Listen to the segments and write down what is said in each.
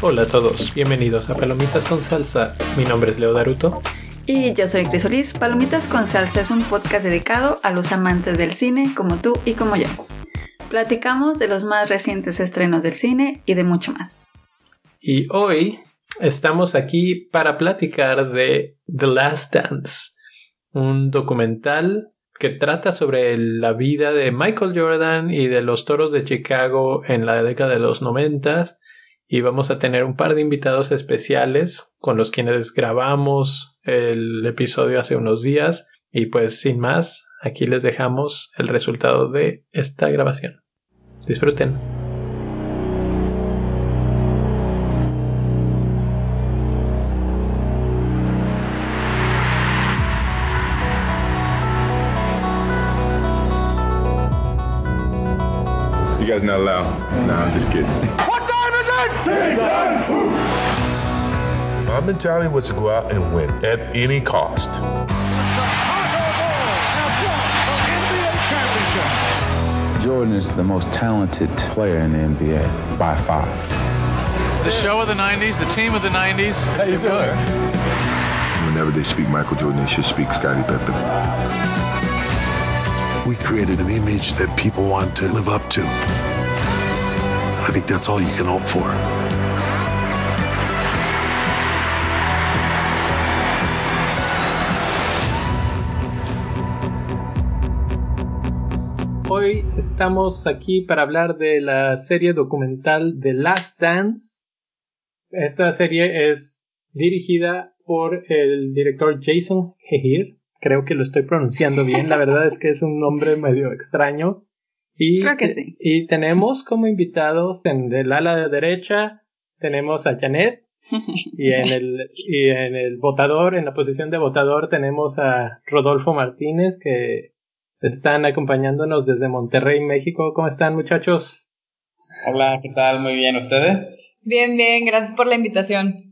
Hola a todos, bienvenidos a Palomitas con Salsa. Mi nombre es Leo Daruto. Y yo soy Crisolis. Palomitas con Salsa es un podcast dedicado a los amantes del cine como tú y como yo. Platicamos de los más recientes estrenos del cine y de mucho más. Y hoy estamos aquí para platicar de The Last Dance, un documental que trata sobre la vida de Michael Jordan y de los toros de Chicago en la década de los noventas y vamos a tener un par de invitados especiales con los quienes grabamos el episodio hace unos días y pues sin más, aquí les dejamos el resultado de esta grabación. Disfruten. Guys not allowed. No, I'm just kidding. What time is it? My mentality was to go out and win at any cost. Jordan is the most talented player in the NBA by far. The show of the 90s, the team of the 90s. How you doing? Whenever they speak Michael Jordan, they should speak Scottie Pippen. We created an image that people want to live up to. I think that's all you can hope for. Hoy estamos aquí para hablar de la serie documental The Last Dance. Esta serie es dirigida por el director Jason Hehir. Creo que lo estoy pronunciando bien. La verdad es que es un nombre medio extraño. Y, Creo que sí. y tenemos como invitados en el ala de derecha, tenemos a Janet. Y en el, y en el votador, en la posición de votador, tenemos a Rodolfo Martínez, que están acompañándonos desde Monterrey, México. ¿Cómo están, muchachos? Hola, ¿qué tal? Muy bien, ¿ustedes? Bien, bien, gracias por la invitación.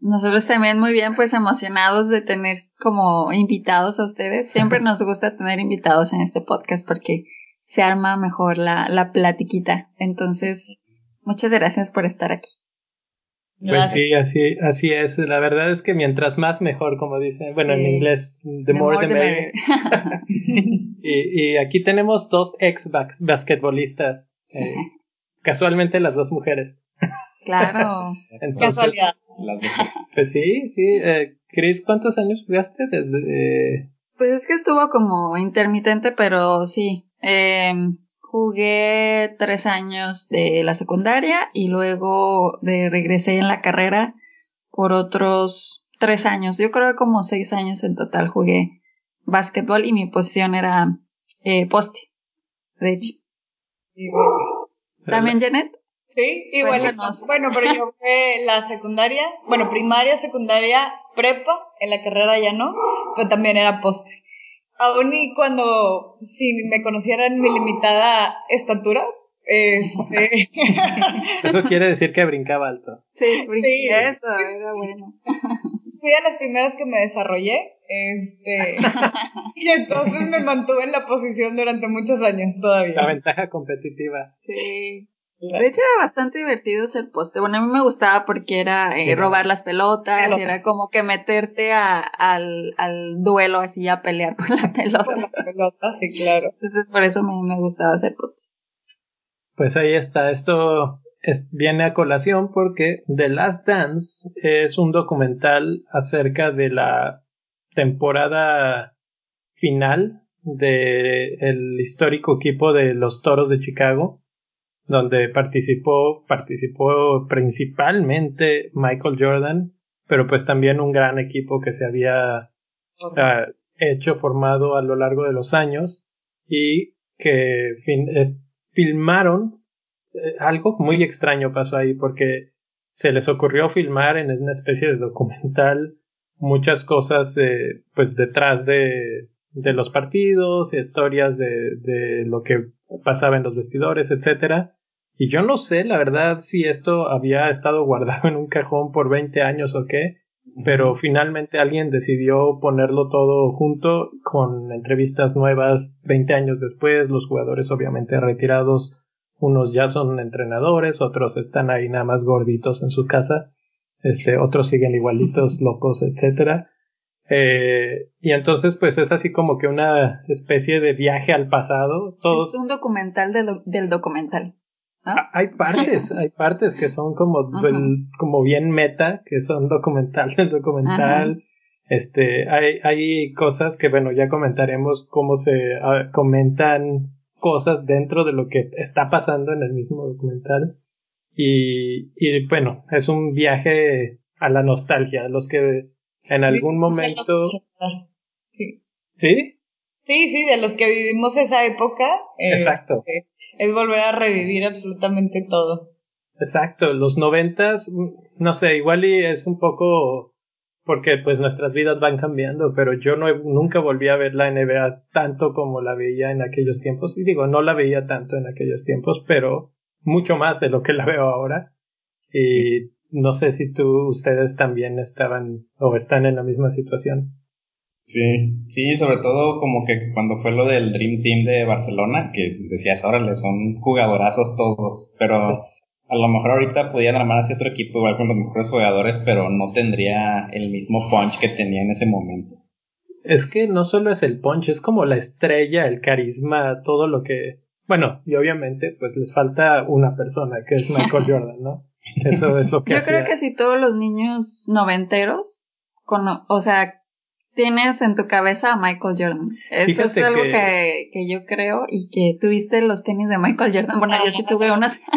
Nosotros también muy bien, pues emocionados de tener como invitados a ustedes. Siempre nos gusta tener invitados en este podcast porque se arma mejor la, la platiquita. Entonces, muchas gracias por estar aquí. Pues Gracias. sí, así, así es. La verdad es que mientras más mejor, como dicen, bueno, en inglés, the, more, the merrier. y, y aquí tenemos dos ex bas- basquetbolistas, eh, casualmente las dos mujeres. claro. Entonces, Casualidad. Las dos. Pues sí, sí. Eh, Chris, ¿cuántos años jugaste desde? Pues es que estuvo como intermitente, pero sí. Eh, jugué tres años de la secundaria y luego de regresé en la carrera por otros tres años. Yo creo que como seis años en total jugué básquetbol y mi posición era eh, poste. De hecho. ¿También Janet? Sí, igual. Cuéntanos. Bueno, pero yo fue la secundaria, bueno, primaria, secundaria, prepa, en la carrera ya no, pero también era poste. Aún y cuando, si me conocieran mi limitada estatura, este, Eso quiere decir que brincaba alto. Sí, Sí. eso era bueno. fui a las primeras que me desarrollé, este, y entonces me mantuve en la posición durante muchos años La todavía. ventaja competitiva. Sí. De hecho era bastante divertido ser poste. Bueno, a mí me gustaba porque era eh, robar las pelotas, Pelota. era como que meterte a- al, al duelo así a pelear por la Por pelota. la pelota, sí, claro. Entonces por eso me, me gustaba ser poste. Pues ahí está, esto es- viene a colación porque The Last Dance es un documental acerca de la temporada final del el histórico equipo de los Toros de Chicago, donde participó, participó principalmente Michael Jordan, pero pues también un gran equipo que se había ah, hecho, formado a lo largo de los años y que fin- es- filmaron eh, algo muy extraño pasó ahí porque se les ocurrió filmar en una especie de documental muchas cosas eh, pues detrás de, de los partidos, historias de, de lo que pasaba en los vestidores, etcétera. Y yo no sé, la verdad, si esto había estado guardado en un cajón por 20 años o qué, pero finalmente alguien decidió ponerlo todo junto con entrevistas nuevas 20 años después, los jugadores obviamente retirados, unos ya son entrenadores, otros están ahí nada más gorditos en su casa, este, otros siguen igualitos, locos, etcétera. Eh, y entonces pues es así como que una especie de viaje al pasado. Todos... Es un documental del documental. Ah, hay partes, hay partes que son como, como bien meta, que son documental del documental. Este, hay, hay cosas que, bueno, ya comentaremos cómo se ah, comentan cosas dentro de lo que está pasando en el mismo documental. Y, y bueno, es un viaje a la nostalgia, los que en algún momento... Sí. ¿Sí? Sí, sí, de los que vivimos esa época. Eh, Exacto. Eh, es volver a revivir absolutamente todo. Exacto, los noventas, no sé, igual y es un poco porque pues nuestras vidas van cambiando, pero yo no nunca volví a ver la NBA tanto como la veía en aquellos tiempos. Y digo, no la veía tanto en aquellos tiempos, pero mucho más de lo que la veo ahora. Y no sé si tú, ustedes también estaban o están en la misma situación. Sí, sí, sobre todo como que cuando fue lo del Dream Team de Barcelona, que decías, órale, son jugadorazos todos, pero a lo mejor ahorita podían armar así otro equipo igual con los mejores jugadores, pero no tendría el mismo punch que tenía en ese momento. Es que no solo es el punch, es como la estrella, el carisma, todo lo que... Bueno, y obviamente pues les falta una persona, que es Michael Jordan, ¿no? Eso es lo que Yo creo que si todos los niños noventeros, con, o sea, tienes en tu cabeza a Michael Jordan. Eso es algo que... que... yo creo y que tuviste los tenis de Michael Jordan. Bueno, yo sí tuve unas.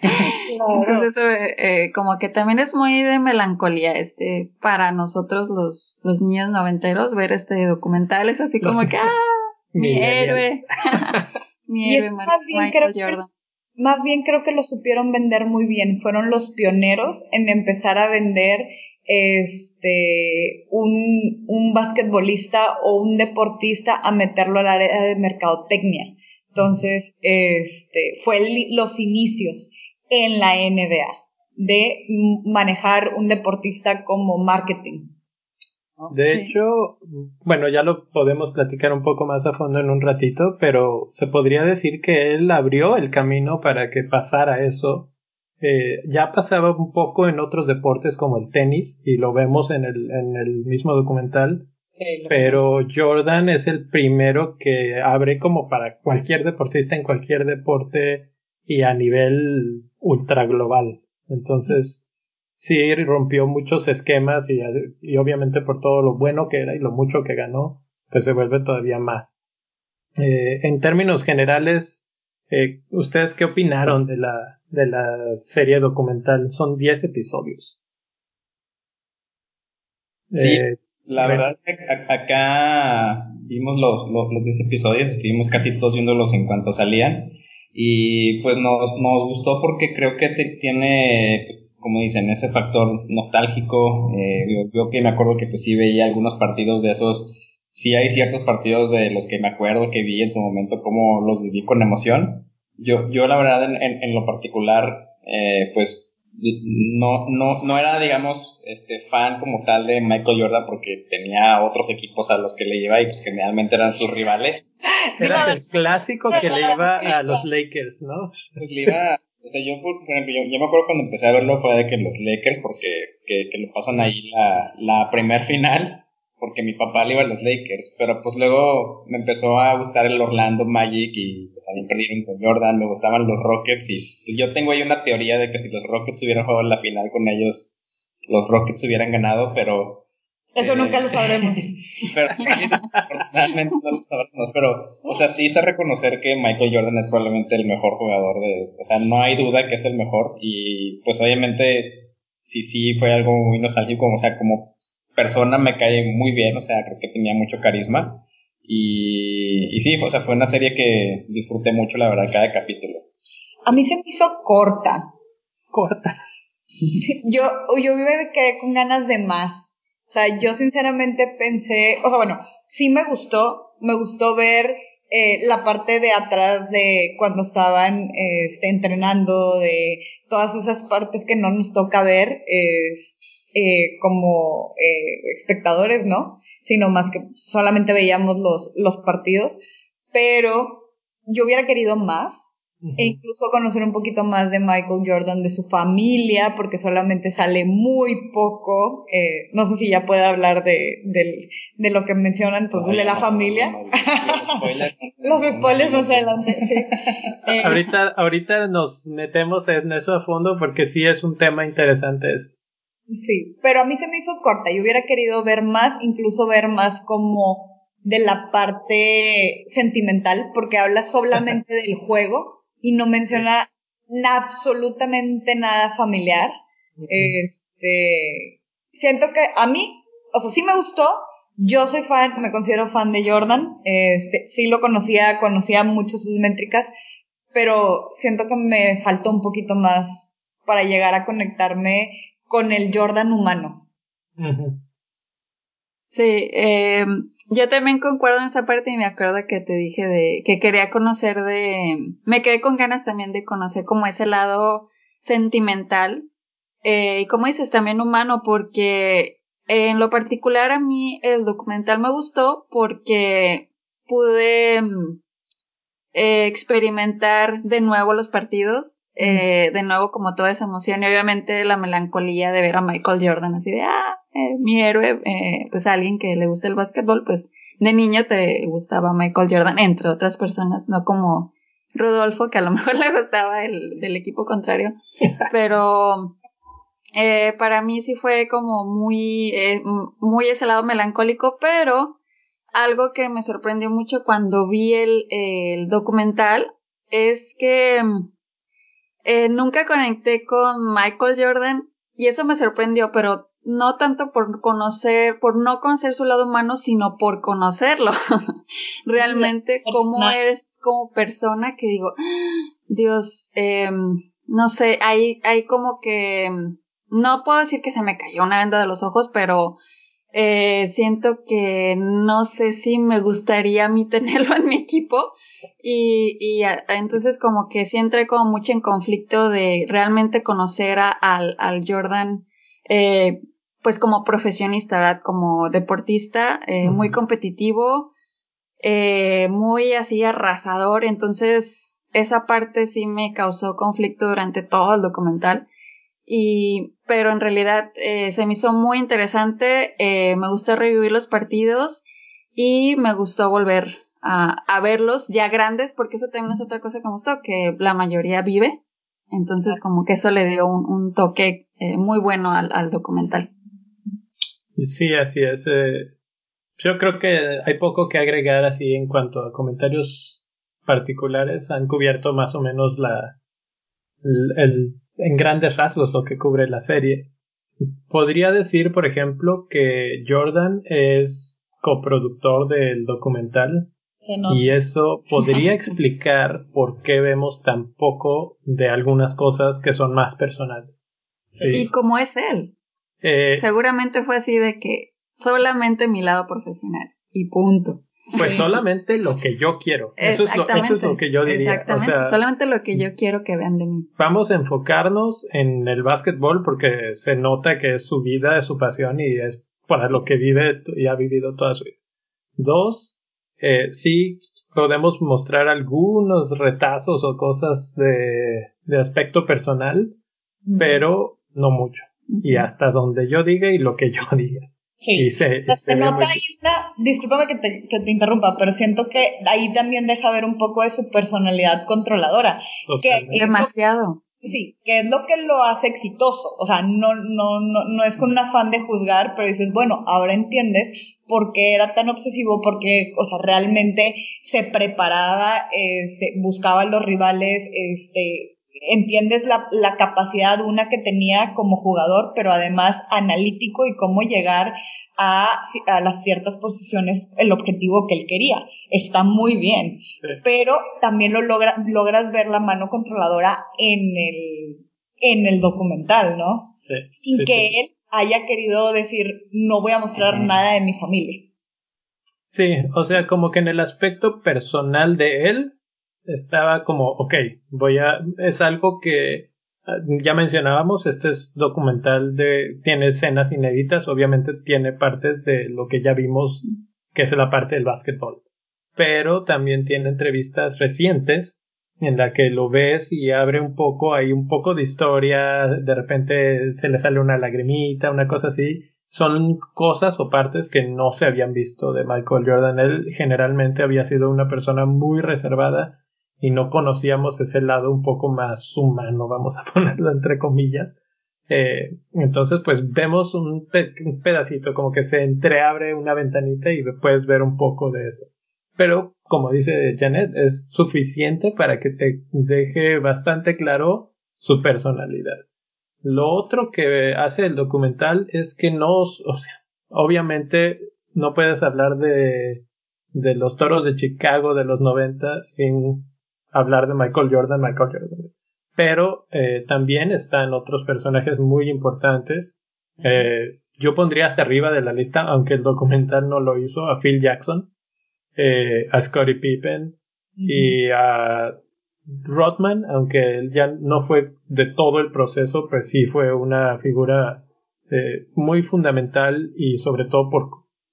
Entonces eso eh, como que también es muy de melancolía este para nosotros los, los niños noventeros ver este documental es así como que ¡ah! mi héroe mi héroe más bien Michael Jordan. Más bien creo que lo supieron vender muy bien fueron los pioneros en empezar a vender este, un, un basquetbolista o un deportista a meterlo al área de mercadotecnia. Entonces, este, fue los inicios en la NBA de manejar un deportista como marketing. De hecho, bueno, ya lo podemos platicar un poco más a fondo en un ratito, pero se podría decir que él abrió el camino para que pasara eso eh, ya pasaba un poco en otros deportes como el tenis y lo vemos en el, en el mismo documental. pero Jordan es el primero que abre como para cualquier deportista en cualquier deporte y a nivel ultra global. Entonces, sí rompió muchos esquemas y, y obviamente por todo lo bueno que era y lo mucho que ganó, pues se vuelve todavía más. Eh, en términos generales, eh, ¿ustedes qué opinaron de la, de la serie documental. Son 10 episodios. Sí, eh, la verdad es que acá vimos los, los, 10 episodios, estuvimos casi todos viéndolos en cuanto salían. Y pues nos, nos gustó porque creo que te tiene, pues, como dicen, ese factor nostálgico. Eh, yo, que me acuerdo que pues sí veía algunos partidos de esos. Sí hay ciertos partidos de los que me acuerdo que vi en su momento, como los viví con emoción. Yo, yo la verdad, en, en, lo particular, eh, pues no, no, no era, digamos, este fan como tal de Michael Jordan porque tenía otros equipos a los que le iba y pues generalmente eran sus rivales. Era el clásico que le iba a los Lakers, ¿no? Pues le iba, o sea, yo, por ejemplo, yo, me acuerdo cuando empecé a verlo fue de que los Lakers, porque que, que lo pasan ahí la, la primer final, porque mi papá le iba a los Lakers, pero pues luego me empezó a gustar el Orlando Magic y pues también perdieron con Jordan, me gustaban los Rockets y pues, yo tengo ahí una teoría de que si los Rockets hubieran jugado la final con ellos, los Rockets hubieran ganado, pero... Eso nunca lo sabremos. pero, no lo sabremos, pero, o sea, sí hice reconocer que Michael Jordan es probablemente el mejor jugador de, o sea, no hay duda que es el mejor y pues obviamente sí, sí fue algo muy nostálgico, o sea, como persona me cae muy bien, o sea, creo que tenía mucho carisma. Y, y sí, o sea, fue una serie que disfruté mucho, la verdad, cada capítulo. A mí se me hizo corta. Corta. yo, yo me quedé con ganas de más. O sea, yo sinceramente pensé, o sea, bueno, sí me gustó, me gustó ver eh, la parte de atrás de cuando estaban este, entrenando, de todas esas partes que no nos toca ver. Eh, eh, como eh, espectadores, ¿no? Sino más que solamente veíamos los, los partidos, pero yo hubiera querido más, e incluso conocer un poquito más de Michael Jordan, de su familia, porque solamente sale muy poco. Eh, no sé si ya puede hablar de, de, de lo que mencionan, pues, de la familia. Los spoilers más adelante, sí. Eh, ahorita, ahorita nos metemos en eso a fondo porque sí es un tema interesante. Ese. Sí, pero a mí se me hizo corta. Yo hubiera querido ver más, incluso ver más como de la parte sentimental, porque habla solamente del juego y no menciona absolutamente nada familiar. Este, siento que a mí, o sea, sí me gustó. Yo soy fan, me considero fan de Jordan. Este, sí lo conocía, conocía mucho sus métricas, pero siento que me faltó un poquito más para llegar a conectarme con el Jordan humano. Sí, eh, yo también concuerdo en esa parte y me acuerdo que te dije de que quería conocer de... Me quedé con ganas también de conocer como ese lado sentimental eh, y como dices también humano porque en lo particular a mí el documental me gustó porque pude mm, eh, experimentar de nuevo los partidos eh, de nuevo como toda esa emoción y obviamente la melancolía de ver a Michael Jordan así de, ah, eh, mi héroe, eh, pues alguien que le gusta el básquetbol, pues de niño te gustaba Michael Jordan, entre otras personas, no como Rodolfo, que a lo mejor le gustaba el del equipo contrario, pero eh, para mí sí fue como muy, eh, muy ese lado melancólico, pero algo que me sorprendió mucho cuando vi el, el documental es que eh, nunca conecté con Michael Jordan y eso me sorprendió, pero no tanto por conocer, por no conocer su lado humano, sino por conocerlo. Realmente cómo eres como persona que digo, Dios, eh, no sé, hay, hay como que, no puedo decir que se me cayó una venda de los ojos, pero eh, siento que no sé si me gustaría a mí tenerlo en mi equipo. Y, y entonces como que sí entré como mucho en conflicto de realmente conocer a, al, al Jordan, eh, pues como profesionista, ¿verdad? Como deportista, eh, muy competitivo, eh, muy así arrasador, entonces esa parte sí me causó conflicto durante todo el documental. Y, pero en realidad eh, se me hizo muy interesante, eh, me gustó revivir los partidos y me gustó volver a, verlos ya grandes, porque eso también es otra cosa que me gustó, que la mayoría vive. Entonces, como que eso le dio un, toque eh, muy bueno al, documental. Sí, así es. Eh, yo creo que hay poco que agregar así en cuanto a comentarios particulares. Han cubierto más o menos la, el, en grandes rasgos lo que cubre la serie. Podría decir, por ejemplo, que Jordan es coproductor del documental y eso podría explicar por qué vemos tan poco de algunas cosas que son más personales. Y cómo es él. Eh, Seguramente fue así de que solamente mi lado profesional y punto. Pues solamente lo que yo quiero. Eso es, lo, eso es lo que yo diría. Exactamente. solamente lo que yo quiero que vean de mí. Vamos a enfocarnos en el básquetbol porque se nota que es su vida, es su pasión y es para lo que vive y ha vivido toda su vida. Dos, eh, sí podemos mostrar algunos retazos o cosas de, de aspecto personal, pero no mucho. Y hasta donde yo diga y lo que yo diga. Sí, y se, nota ahí una, discúlpame que te, que te interrumpa, pero siento que ahí también deja ver un poco de su personalidad controladora. Que Demasiado. Sí, que es lo que lo hace exitoso. O sea, no, no, no, no es con un afán de juzgar, pero dices, bueno, ahora entiendes por qué era tan obsesivo, porque, o sea, realmente se preparaba, este, buscaba a los rivales, este, entiendes la, la capacidad una que tenía como jugador, pero además analítico y cómo llegar a, a las ciertas posiciones, el objetivo que él quería. Está muy bien, pero también lo logra, logras ver la mano controladora en el, en el documental, ¿no? Sí, Sin que él haya querido decir, no voy a mostrar nada de mi familia. Sí, o sea, como que en el aspecto personal de él, estaba como, ok, voy a, es algo que ya mencionábamos, este es documental de, tiene escenas inéditas, obviamente tiene partes de lo que ya vimos, que es la parte del básquetbol, pero también tiene entrevistas recientes en la que lo ves y abre un poco, hay un poco de historia, de repente se le sale una lagrimita, una cosa así, son cosas o partes que no se habían visto de Michael Jordan. Él generalmente había sido una persona muy reservada y no conocíamos ese lado un poco más humano, vamos a ponerlo entre comillas. Eh, entonces, pues vemos un, pedacito, como que se entreabre una ventanita y puedes ver un poco de eso. Pero, como dice Janet, es suficiente para que te deje bastante claro su personalidad. Lo otro que hace el documental es que no, obviamente no puedes hablar de, de los toros de Chicago de los 90 sin hablar de Michael Jordan, Michael Jordan. Pero eh, también están otros personajes muy importantes. Eh, yo pondría hasta arriba de la lista, aunque el documental no lo hizo, a Phil Jackson, eh, a Scottie Pippen y a Rodman, aunque él ya no fue de todo el proceso, pues sí fue una figura eh, muy fundamental y sobre todo por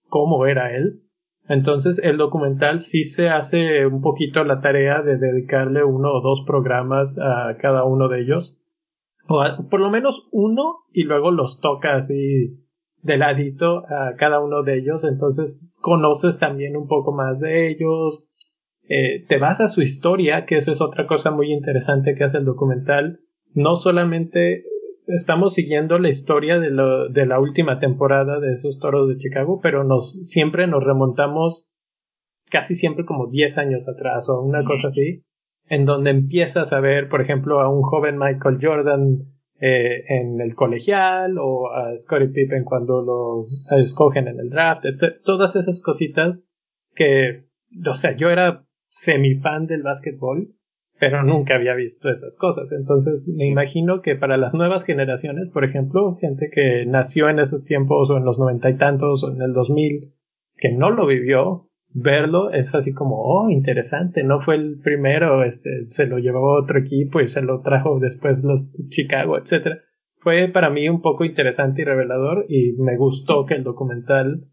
cómo era él. Entonces el documental sí se hace un poquito la tarea de dedicarle uno o dos programas a cada uno de ellos. O por lo menos uno y luego los toca así de ladito a cada uno de ellos. Entonces conoces también un poco más de ellos. Eh, te vas a su historia, que eso es otra cosa muy interesante que hace el documental. No solamente estamos siguiendo la historia de, lo, de la última temporada de esos toros de Chicago, pero nos siempre nos remontamos casi siempre como 10 años atrás o una cosa así, en donde empiezas a ver, por ejemplo, a un joven Michael Jordan eh, en el colegial o a Scottie Pippen cuando lo escogen en el draft, este, todas esas cositas que, o sea, yo era semifan del básquetbol pero nunca había visto esas cosas. Entonces me imagino que para las nuevas generaciones, por ejemplo, gente que nació en esos tiempos o en los noventa y tantos o en el dos mil, que no lo vivió, verlo es así como, oh, interesante, no fue el primero, este, se lo llevó otro equipo y se lo trajo después los Chicago, etcétera. Fue para mí un poco interesante y revelador y me gustó que el documental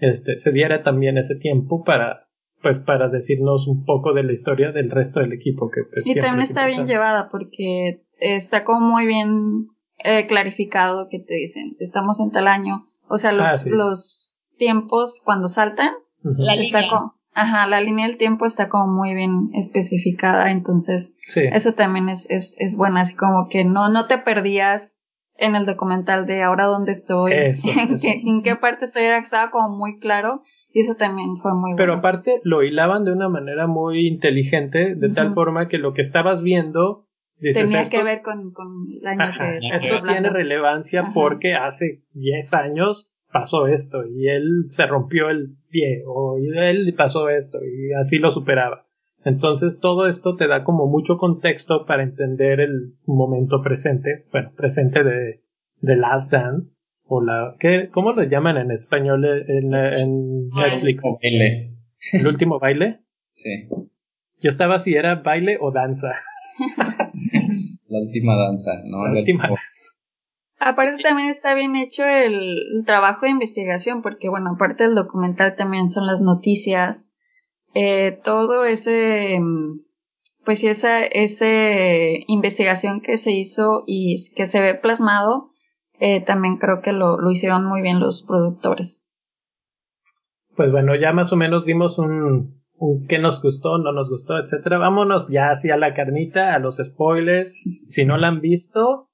este, se diera también ese tiempo para pues para decirnos un poco de la historia del resto del equipo que pues, y también está bien llevada porque está como muy bien eh, clarificado que te dicen estamos en tal año o sea los, Ah, sí. los tiempos cuando saltan. La está línea. como ajá la línea del tiempo está como muy bien especificada entonces Sí. eso también es es es bueno así como que no no te perdías en el documental de ahora dónde estoy Eso, en, eso. qué, en qué parte estoy era estaba como muy claro y eso también fue muy Pero bueno aparte lo hilaban de una manera muy inteligente, de tal forma que lo que estabas viendo, dices, tenía esto, que ver con, con el año Ajá, que esto tiene relevancia Ajá. porque hace 10 años pasó esto y él se rompió el pie o él pasó esto y así lo superaba. Entonces todo esto te da como mucho contexto para entender el momento presente, bueno, presente de, de Last Dance o la ¿qué, ¿cómo lo llaman en español en, en Netflix? Como baile. ¿El último baile? Sí. Yo estaba si era baile o danza. La última danza, ¿no? La El última último- Aparte también está bien hecho el, el trabajo de investigación, porque bueno, aparte del documental también son las noticias, eh, todo ese, mm, pues sí, esa, ese investigación que se hizo y que se ve plasmado, eh, también creo que lo, lo hicieron muy bien los productores. Pues bueno, ya más o menos dimos un, un qué nos gustó, no nos gustó, etcétera. Vámonos ya hacia la carnita, a los spoilers. Si no la han visto,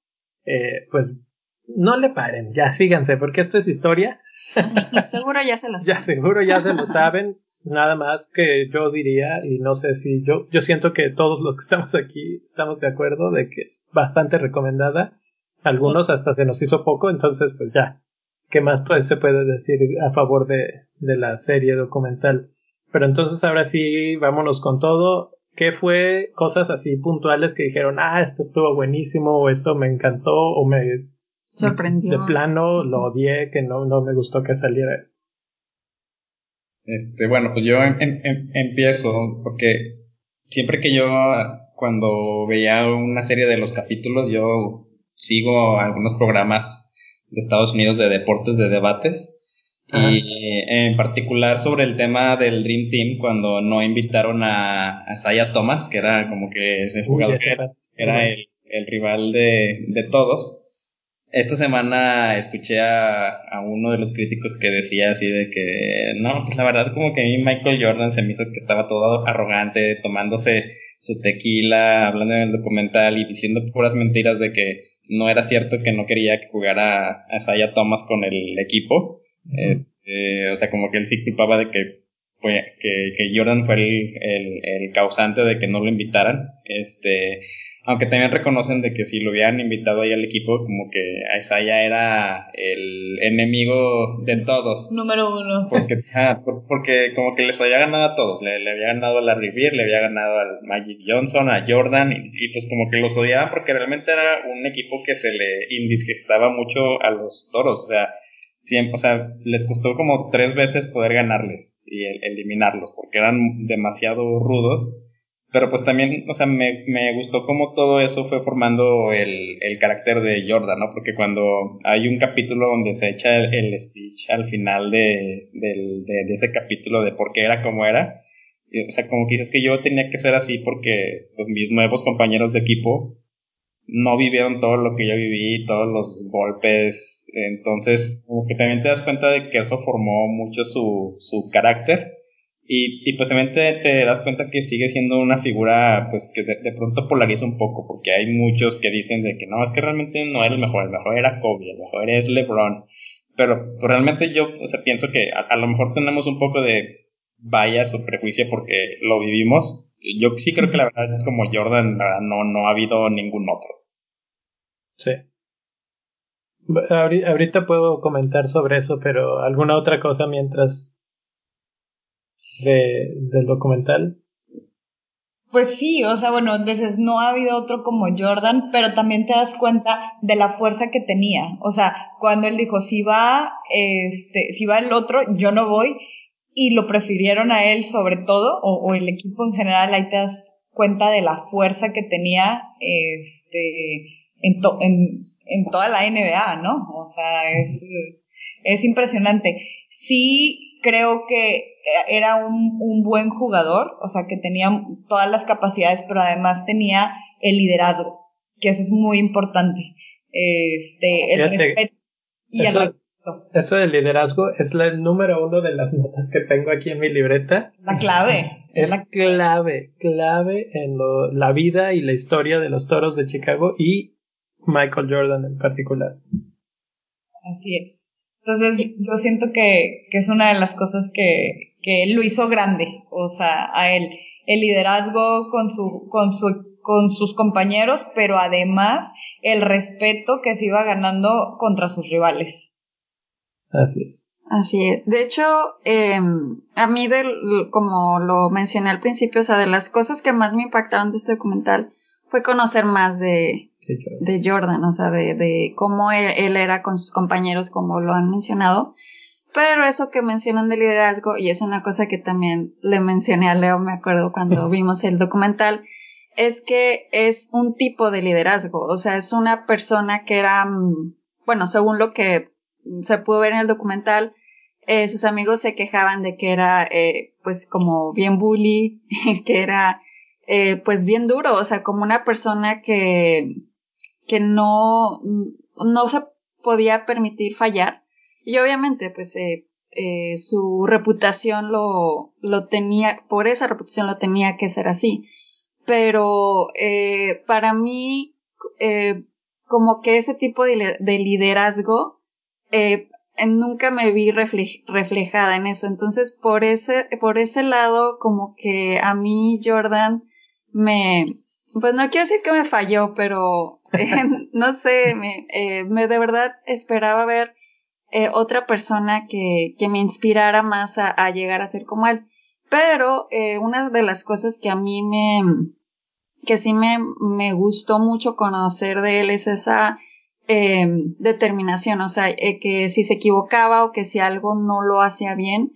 eh, pues no le paren, ya síganse, porque esto es historia. Seguro ya se las Ya seguro ya se lo saben. Nada más que yo diría, y no sé si yo, yo siento que todos los que estamos aquí estamos de acuerdo de que es bastante recomendada. Algunos hasta se nos hizo poco, entonces pues ya. ¿Qué más pues, se puede decir a favor de, de la serie documental? Pero entonces ahora sí, vámonos con todo. ¿Qué fue cosas así puntuales que dijeron, ah, esto estuvo buenísimo, o esto me encantó, o me sorprendió. de plano lo odié, que no, no me gustó que saliera esto? Este, bueno, pues yo em- em- em- empiezo porque siempre que yo cuando veía una serie de los capítulos, yo sigo algunos programas de Estados Unidos de deportes, de debates, y en particular sobre el tema del Dream Team, cuando no invitaron a, a Saya Thomas, que era como que ese jugador que era, el, el, rival de, de todos. Esta semana escuché a, a, uno de los críticos que decía así de que, no, pues la verdad como que a mí Michael Jordan se me hizo que estaba todo arrogante, tomándose su tequila, hablando en el documental y diciendo puras mentiras de que no era cierto que no quería que jugara a Saya Thomas con el equipo. Este, o sea, como que él sí tipaba de que fue, que, que Jordan fue el, el, causante de que no lo invitaran. Este, aunque también reconocen de que si lo hubieran invitado ahí al equipo, como que Isaiah era el enemigo de todos. Número uno. Porque, porque como que les había ganado a todos. Le, le había ganado a Larry Bird, le había ganado al Magic Johnson, a Jordan, y, y, pues como que los odiaban porque realmente era un equipo que se le indisgestaba mucho a los toros. O sea, siempre, o sea, les costó como tres veces poder ganarles y eliminarlos porque eran demasiado rudos. Pero pues también, o sea, me, me gustó cómo todo eso fue formando el, el, carácter de Jordan, ¿no? Porque cuando hay un capítulo donde se echa el, speech al final de, de, de, ese capítulo de por qué era como era, o sea, como que dices que yo tenía que ser así porque pues, mis nuevos compañeros de equipo no vivieron todo lo que yo viví, todos los golpes, entonces como que también te das cuenta de que eso formó mucho su, su carácter. Y, y pues también te, das cuenta que sigue siendo una figura pues que de, pronto polariza un poco porque hay muchos que dicen de que no, es que realmente no era el mejor, el mejor era Kobe, el mejor es LeBron, pero realmente yo o sea, pienso que a, a lo mejor tenemos un poco de bias o prejuicio porque lo vivimos, yo sí creo que la verdad, como Jordan, no, no ha habido ningún otro. Sí. Ahorita puedo comentar sobre eso, pero ¿alguna otra cosa mientras de, del documental? Pues sí, o sea, bueno, entonces no ha habido otro como Jordan, pero también te das cuenta de la fuerza que tenía. O sea, cuando él dijo, si va, este, si va el otro, yo no voy, y lo prefirieron a él sobre todo, o, el equipo en general, ahí te das cuenta de la fuerza que tenía este, en, en, en toda la NBA, ¿no? O sea, es, es impresionante. Sí creo que era un, un buen jugador, o sea, que tenía todas las capacidades, pero además tenía el liderazgo, que eso es muy importante. Este, el respeto y el eso del liderazgo es el número uno de las notas que tengo aquí en mi libreta. La clave. Es la clave, clave en lo, la vida y la historia de los toros de Chicago y Michael Jordan en particular. Así es. Entonces yo siento que, que es una de las cosas que, que lo hizo grande, o sea, a él, el liderazgo con su, con su, con sus compañeros, pero además el respeto que se iba ganando contra sus rivales. Así es. Así es. De hecho, eh, a mí, del, como lo mencioné al principio, o sea, de las cosas que más me impactaron de este documental fue conocer más de, de Jordan, o sea, de, de cómo él, era con sus compañeros, como lo han mencionado. Pero eso que mencionan de liderazgo, y es una cosa que también le mencioné a Leo, me acuerdo cuando vimos el documental, es que es un tipo de liderazgo, o sea, es una persona que era, mm, bueno, según lo que se pudo ver en el documental, eh, sus amigos se quejaban de que era, eh, pues, como bien bully, que era, eh, pues, bien duro, o sea, como una persona que, que no, no se podía permitir fallar. Y obviamente, pues, eh, eh, su reputación lo, lo tenía, por esa reputación lo tenía que ser así. Pero eh, para mí, como que ese tipo de liderazgo eh, nunca me vi reflejada en eso. Entonces, por ese, por ese lado, como que a mí Jordan me, pues no quiero decir que me falló, pero eh, no sé, me, eh, me de verdad esperaba ver eh, otra persona que, que me inspirara más a, a, llegar a ser como él. Pero eh, una de las cosas que a mí me, que sí me, me gustó mucho conocer de él es esa eh, determinación, o sea, eh, que si se equivocaba o que si algo no lo hacía bien,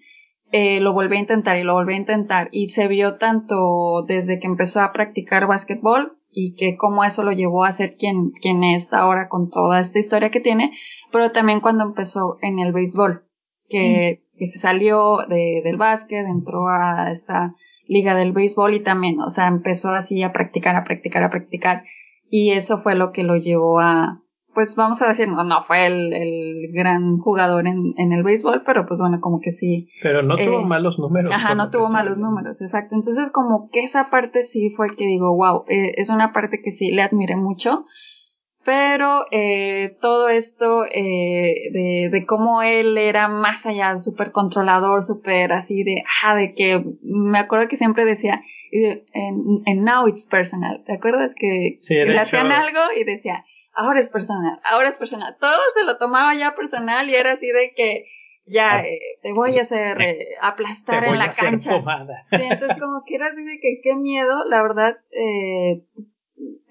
eh, lo volví a intentar y lo volví a intentar. Y se vio tanto desde que empezó a practicar básquetbol y que cómo eso lo llevó a ser quien, quien es ahora con toda esta historia que tiene, pero también cuando empezó en el béisbol, que, que se salió de, del básquet, entró a esta liga del béisbol y también, o sea, empezó así a practicar, a practicar, a practicar. Y eso fue lo que lo llevó a, pues vamos a decir, no, no fue el, el gran jugador en, en, el béisbol, pero pues bueno, como que sí. Pero no tuvo eh, malos números. Ajá, no tuvo malos números, exacto. Entonces como que esa parte sí fue que digo, wow, eh, es una parte que sí le admiré mucho. Pero eh, todo esto eh, de, de cómo él era más allá, súper controlador, súper así de, ah, de que me acuerdo que siempre decía, en, en Now It's Personal, ¿te acuerdas? Que, Sí, que le hacían algo y decía, ahora es personal, ahora es personal. Todo se lo tomaba ya personal y era así de que ya Ah. eh, te voy a hacer eh, Te aplastar voy en la a cancha. Sí, entonces como que era así de que qué miedo, la verdad, eh,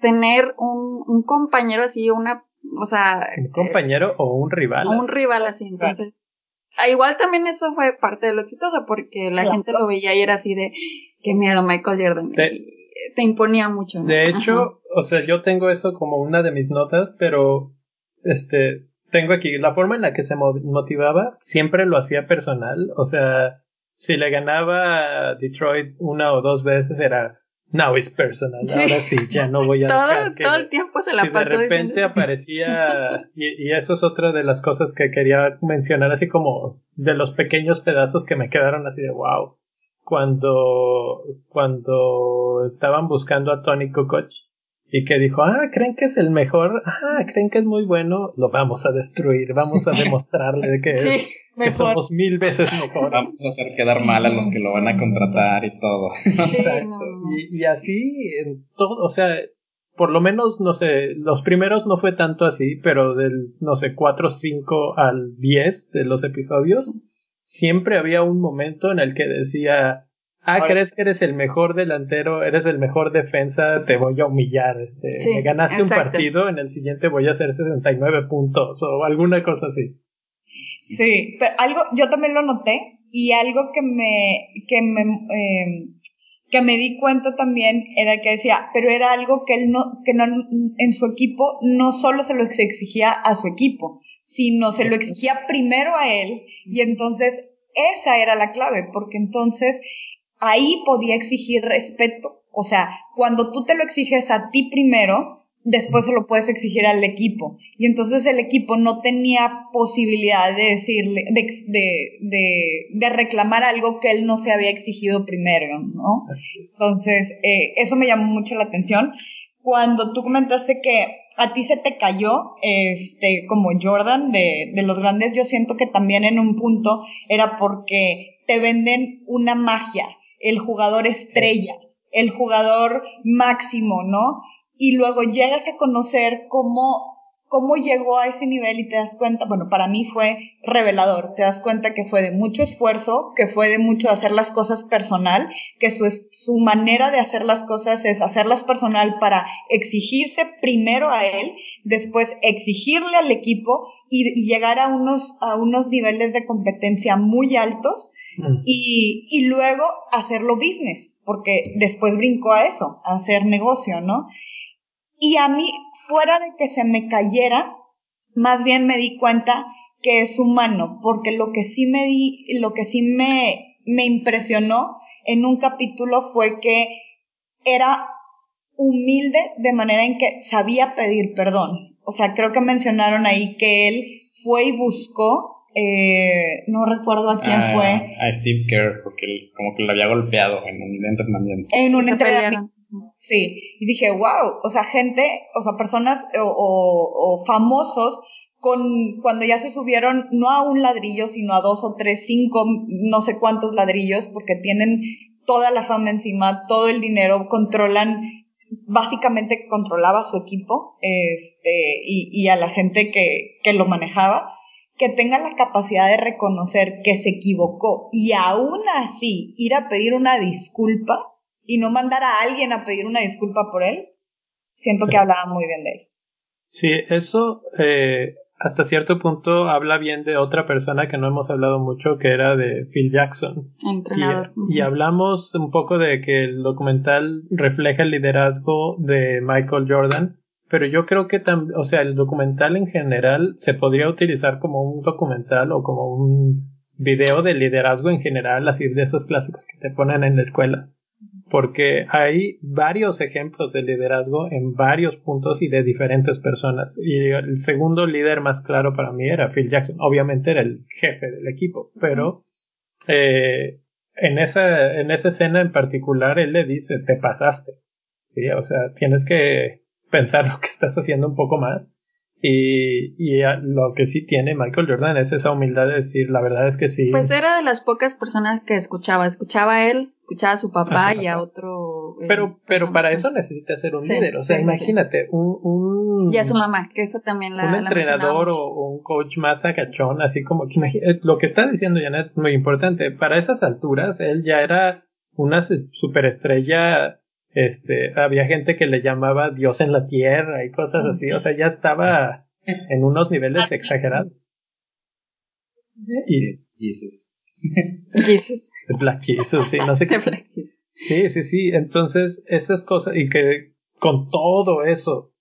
tener un, un compañero así, una, o sea, Un compañero o un rival. eh, un rival así, entonces. ah, Igual también eso fue parte de lo exitoso porque la Claro. gente lo veía y era así de qué miedo Michael Jordan y te imponía mucho. ¿no? De Ajá. hecho, o sea, yo tengo eso como una de mis notas, pero este tengo aquí la forma en la que se mo- motivaba, siempre lo hacía personal, o sea, si le ganaba a Detroit una o dos veces era now is personal, Sí. ahora sí, ya no voy a todo, dejar que todo el tiempo se la si de repente diciendo- aparecía y, y eso es otra de las cosas que quería mencionar así como de los pequeños pedazos que me quedaron así de wow cuando cuando estaban buscando a Tony Kukoc y que dijo ah creen que es el mejor ah creen que es muy bueno lo vamos a destruir vamos a demostrarle que, es- Sí, que somos mil veces mejor Vamos a hacer quedar mal a los que lo van a contratar y todo. sí, Exacto. no. Y, y así en todo, o sea, por lo menos, no sé, los primeros no fue tanto así, pero del, no sé, 4, 5 al 10 de los episodios, siempre había un momento en el que decía, ah, crees que eres el mejor delantero, eres el mejor defensa, te voy a humillar, este, Sí, me ganaste un partido, en el siguiente voy a hacer 69 puntos o alguna cosa así. Sí, pero algo, yo también lo noté y algo que me, que me, eh, que me di cuenta también era que decía, pero era algo que él no, que no, en su equipo no solo se lo exigía a su equipo, sino se lo exigía primero a él y entonces esa era la clave, porque entonces ahí podía exigir respeto. O sea, cuando tú te lo exiges a ti primero, después se lo puedes exigir al equipo. Y entonces el equipo no tenía posibilidad de decirle, de, de, de, de reclamar algo que él no se había exigido primero, ¿no? Así es. Entonces, eh, eso me llamó mucho la atención. Cuando tú comentaste que a ti se te cayó, este, como Jordan de, de los grandes, yo siento que también en un punto era porque te venden una magia, el jugador estrella, el jugador máximo, ¿no? Y luego llegas a conocer cómo, cómo llegó a ese nivel y te das cuenta, bueno, para mí fue revelador, te das cuenta que fue de mucho esfuerzo, que fue de mucho hacer las cosas personal, que su, su manera de hacer las cosas es hacerlas personal para exigirse primero a él, después exigirle al equipo y, y llegar a unos, a unos niveles de competencia muy altos Mm. y, y luego hacerlo business, porque después brincó a eso, a hacer negocio, ¿no? Y a mí, fuera de que se me cayera, más bien me di cuenta que es humano, porque lo que sí me di, lo que sí me, me impresionó en un capítulo fue que era humilde de manera en que sabía pedir perdón. O sea, creo que mencionaron ahí que él fue y buscó, eh, no recuerdo a quién a, fue, A Steve Kerr, porque él- como que lo había golpeado en un entrenamiento. en un entrenamiento. Sí, y dije, wow, o sea, gente, o sea, personas o, o- famosos con cuando ya se subieron no a un ladrillo, sino a dos o tres, cinco, no sé cuántos ladrillos, porque tienen toda la fama encima, todo el dinero, controlan, básicamente controlaba su equipo, este, y, y a la gente que, que lo manejaba, que tenga la capacidad de reconocer que se equivocó y aún así ir a pedir una disculpa y no mandar a alguien a pedir una disculpa por él, siento que hablaba muy bien de él. Sí, eso, eh, hasta cierto punto habla bien de otra persona que no hemos hablado mucho, que era de Phil Jackson. Entrenador. Y, y hablamos un poco de que el documental refleja el liderazgo de Michael Jordan, pero yo creo que también, o sea, el documental en general se podría utilizar como un documental o como un video de liderazgo en general, así de esos clásicos que te ponen en la escuela porque hay varios ejemplos de liderazgo en varios puntos y de diferentes personas. Y el segundo líder más claro para mí era Phil Jackson. Obviamente era el jefe del equipo, pero eh, en, esa, en esa escena en particular él le dice, te pasaste. Sí, o sea, tienes que pensar lo que estás haciendo un poco más. Y, y lo que sí tiene Michael Jordan es esa humildad de decir, la verdad es que sí. Pues era de las pocas personas que escuchaba. Escuchaba a él, escuchaba a su papá y a otro. Eh, pero, pero para eso necesita ser un líder. O sea, sí, imagínate, un, un. Y a su mamá, que eso también la. Un la entrenador o, o, un coach más agachón, así como que eh, lo que está diciendo Janet es muy importante. Para esas alturas, él ya era una superestrella este, había gente que le llamaba Dios en la tierra y cosas así, o sea, ya estaba en unos niveles exagerados. Y Jesus. Jesus. Black Jesus, sí, no sé qué. Sí, sí, sí, entonces esas cosas y que con todo eso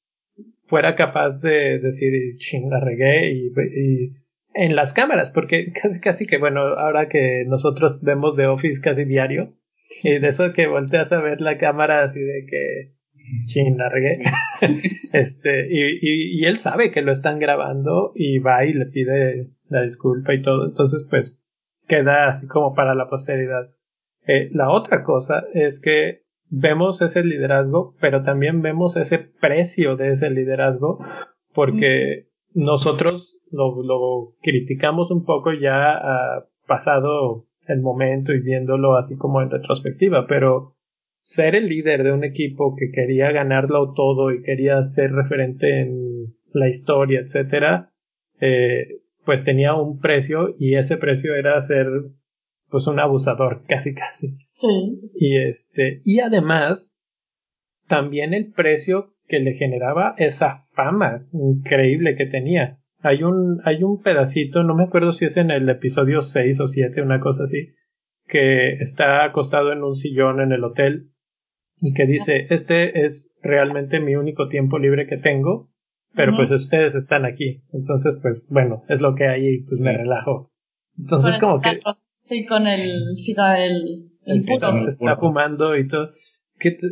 fuera capaz de decir, ching, la regué y, y en las cámaras, porque casi, casi que, bueno, ahora que nosotros vemos The Office casi diario, y de eso que volteas a ver la cámara así de que chin, la regué. este, y, y, y, él sabe que lo están grabando y va y le pide la disculpa y todo. Entonces, pues, queda así como para la posteridad. Eh, la otra cosa es que vemos ese liderazgo, pero también vemos ese precio de ese liderazgo, porque nosotros lo, lo criticamos un poco ya a pasado el momento y viéndolo así como en retrospectiva, pero ser el líder de un equipo que quería ganarlo todo y quería ser referente en la historia, etcétera, eh, pues tenía un precio y ese precio era ser pues un abusador casi casi. Sí. Y este y además también el precio que le generaba esa fama increíble que tenía. Hay un, hay un pedacito, no me acuerdo si es en el episodio 6 o 7, una cosa así, que está acostado en un sillón en el hotel y que dice, este es realmente mi único tiempo libre que tengo, pero pues ustedes están aquí. Entonces, pues bueno, es lo que hay y pues me relajo. Entonces, Con como el que... Sí, con el, con el, el Sí, puro. está, está fumando y todo. Que te-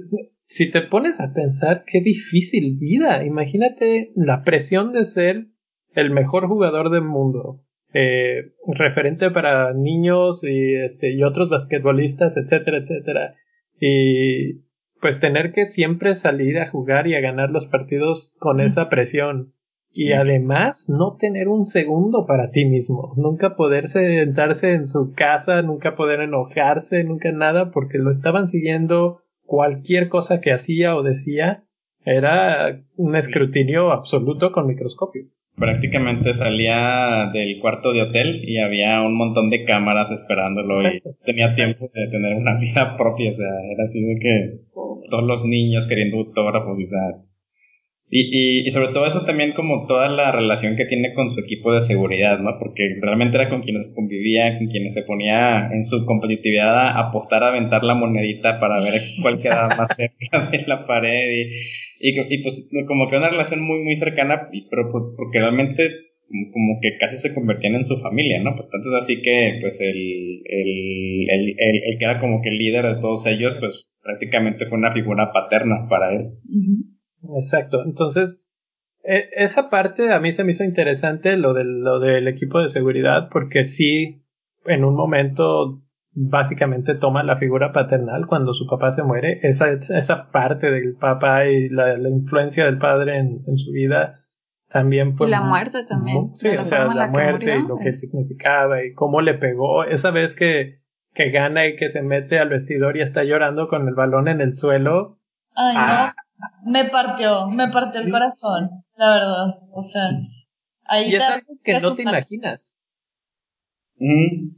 si te pones a pensar, qué difícil vida. Imagínate la presión de ser el mejor jugador del mundo, eh, referente para niños y este y otros basquetbolistas, etcétera, etcétera. Y pues tener que siempre salir a jugar y a ganar los partidos con esa presión. Y además no tener un segundo para ti mismo, nunca poder sentarse en su casa, nunca poder enojarse, nunca nada, porque lo estaban siguiendo cualquier cosa que hacía o decía, era un Sí. escrutinio absoluto con microscopio. Prácticamente salía del cuarto de hotel y había un montón de cámaras esperándolo Exacto. y tenía tiempo de tener una vida propia, o sea, era así de que todos los niños queriendo autógrafos y, o sea, y, y, y sobre todo eso también como toda la relación que tiene con su equipo de seguridad, ¿no? Porque realmente era con quienes convivía, con quienes se ponía en su competitividad a apostar a aventar la monedita para ver cuál quedaba más cerca de la pared y, y, pues como que una relación muy muy cercana, pero por- porque realmente como- que casi se convertían en su familia, ¿no? Pues tanto es así que pues el, el, el, el, el que era como que el líder de todos ellos, pues prácticamente fue una figura paterna para él. Ujú. Exacto. Entonces, e- esa parte a mí se me hizo interesante lo del, lo del equipo de seguridad, porque sí, en un momento básicamente toma la figura paternal cuando su papá se muere. Esa, esa parte del papá y la, la influencia del padre en, en su vida también fue Y la mu- muerte también, Sí, o sea, la muerte y lo que es- significaba y cómo le pegó. Esa vez que, que gana y que se mete al vestidor y está llorando con el balón en el suelo. Ay, Ah. Me partió, me partió el Sí, corazón, la verdad. O sea, ahí Y es algo que no te imaginas. Mm,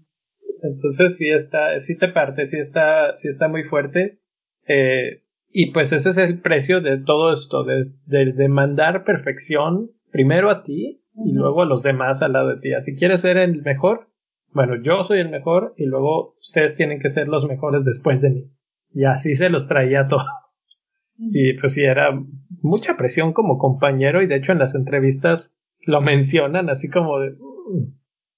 Entonces sí está, sí te parte, sí está, sí está muy fuerte. Eh, y pues ese es el precio de todo esto, de, de demandar perfección primero a ti y luego los demás al lado de ti. Si quieres ser el mejor, bueno, yo soy el mejor y luego ustedes tienen que ser los mejores después de mí. Y así se los traía todo. Y pues sí, era mucha presión como compañero y de hecho en las entrevistas lo mencionan así como de... "Mm".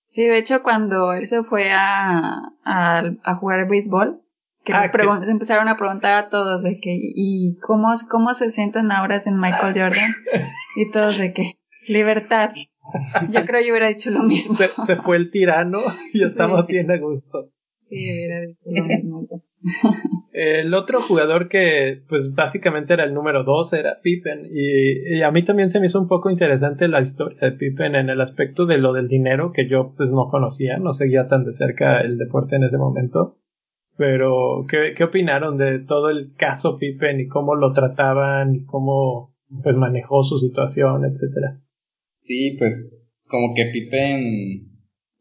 Sí, de hecho, cuando él se fue a, a, a jugar béisbol, que, Ah, se empezaron a preguntar a todos de que, ¿y cómo, cómo se sienten ahora sin Michael Jordan? Y todos de que, libertad. Yo creo que yo hubiera dicho lo mismo. Se, se fue el tirano y estamos Sí. bien a gusto. Sí, hubiera dicho lo mismo. yo. El otro jugador que, pues básicamente era el número dos, era Pippen. Y, y a mí también se me hizo un poco interesante la historia de Pippen en el aspecto de lo del dinero, que yo pues no conocía, no seguía tan de cerca el deporte en ese momento. Pero, ¿qué, qué opinaron de todo el caso Pippen y cómo lo trataban y cómo pues manejó su situación, etcétera? Sí, pues como que Pippen,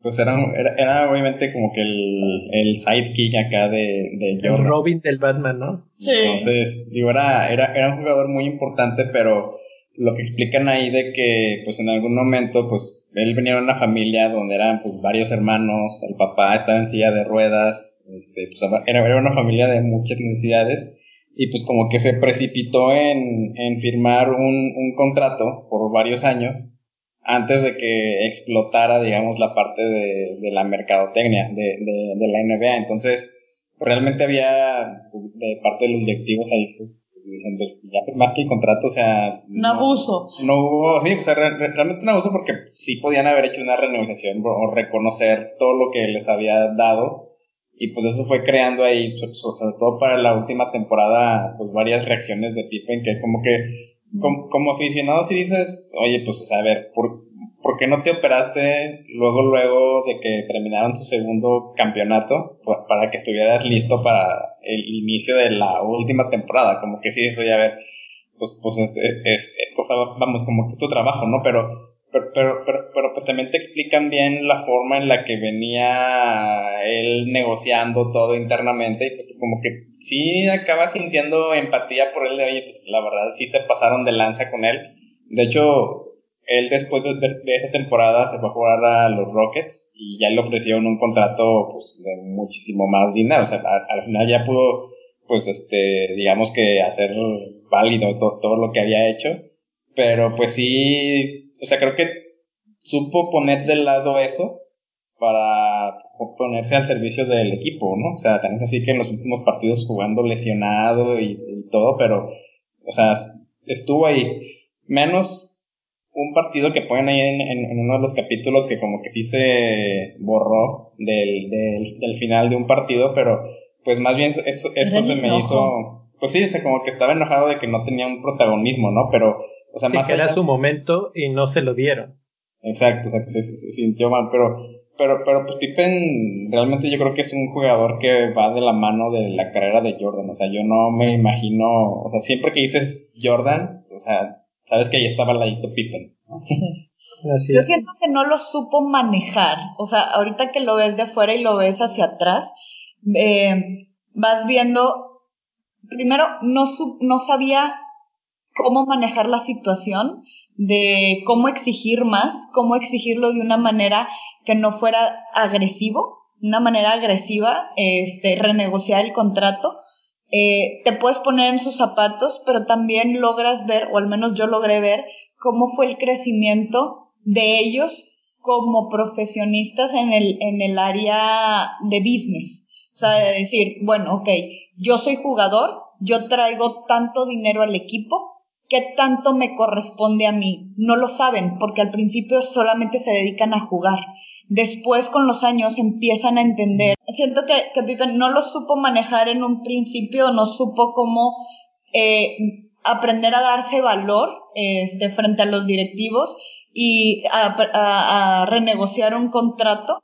pues era, era, era obviamente como que el, el sidekick acá de, de El. Robin del Batman, ¿no? Sí. Entonces, digo, era, era, era un jugador muy importante, pero lo que explican ahí de que, pues en algún momento, pues él venía de una familia donde eran pues varios hermanos, el papá estaba en silla de ruedas, este, pues era, era una familia de muchas necesidades y pues como que se precipitó en, en firmar un, un contrato por varios años antes de que explotara, digamos, la parte de, de la mercadotecnia de, de, de la NBA. Entonces, realmente había pues, de parte de los directivos ahí pues, dicen, pues, ya firmaste el contrato, o sea... Un abuso. No hubo, sí, o sea, re- re- realmente un abuso porque sí podían haber hecho una renegociación o reconocer todo lo que les había dado y pues eso fue creando ahí, so- so- sobre todo para la última temporada, pues varias reacciones de Pippen que como que, como, como aficionado si dices, oye, pues, a ver, ¿por, ¿por qué no te operaste luego, luego de que terminaron tu segundo campeonato pa- para que estuvieras listo para el inicio de la última temporada? Como que sí, eso ya a ver, pues, pues es, es- es- vamos, como que tu trabajo, ¿no? Pero, pero, pero, pero, pero, pues también te explican bien la forma en la que venía él negociando todo internamente y pues como que sí acabas sintiendo empatía por él de, oye, pues la verdad sí se pasaron de lanza con él. De hecho, él después de, de- esa temporada se fue a jugar a los Rockets y ya le ofrecieron un contrato pues de muchísimo más dinero, o sea, al final ya pudo pues este digamos que hacer válido to- todo lo que había hecho, pero pues sí, o sea, creo que supo poner de lado eso para ponerse al servicio del equipo, ¿no? O sea, tan es así que en los últimos partidos jugando lesionado y, y todo, pero, o sea, estuvo ahí. Menos un partido que ponen ahí en, en- en uno de los capítulos que como que sí se borró del, del, del final de un partido, pero pues más bien eso, eso se me hizo, pues sí, o sea, como que estaba enojado de que no tenía un protagonismo, ¿no? Pero, o sea, Sí, más que era su momento y no se lo dieron. Exacto, exacto, se, se- se sintió mal, pero, pero, pero pues Pippen realmente yo creo que es un jugador que va de la mano de la carrera de Jordan, o sea, yo no me imagino, o sea, siempre que dices Jordan, o sea, sabes que ahí estaba al ladito Pippen. ¿no? Yo siento que no lo supo manejar. O sea, ahorita que lo ves de afuera y lo ves hacia atrás, eh, vas viendo, primero, no, su- no sabía cómo manejar la situación, de cómo exigir más, cómo exigirlo de una manera que no fuera agresivo, una manera agresiva, este, renegociar el contrato. Eh, te puedes poner en sus zapatos, pero también logras ver, o al menos yo logré ver, cómo fue el crecimiento de ellos como profesionistas en el, en el área de business. O sea, de decir, bueno, ok, yo soy jugador, yo traigo tanto dinero al equipo, ¿qué tanto me corresponde a mí? No lo saben, porque al principio solamente se dedican a jugar. Después, con los años, empiezan a entender. Siento que, que Pippen no lo supo manejar en un principio, no supo cómo eh, aprender a darse valor este, frente a los directivos y a, a- a renegociar un contrato.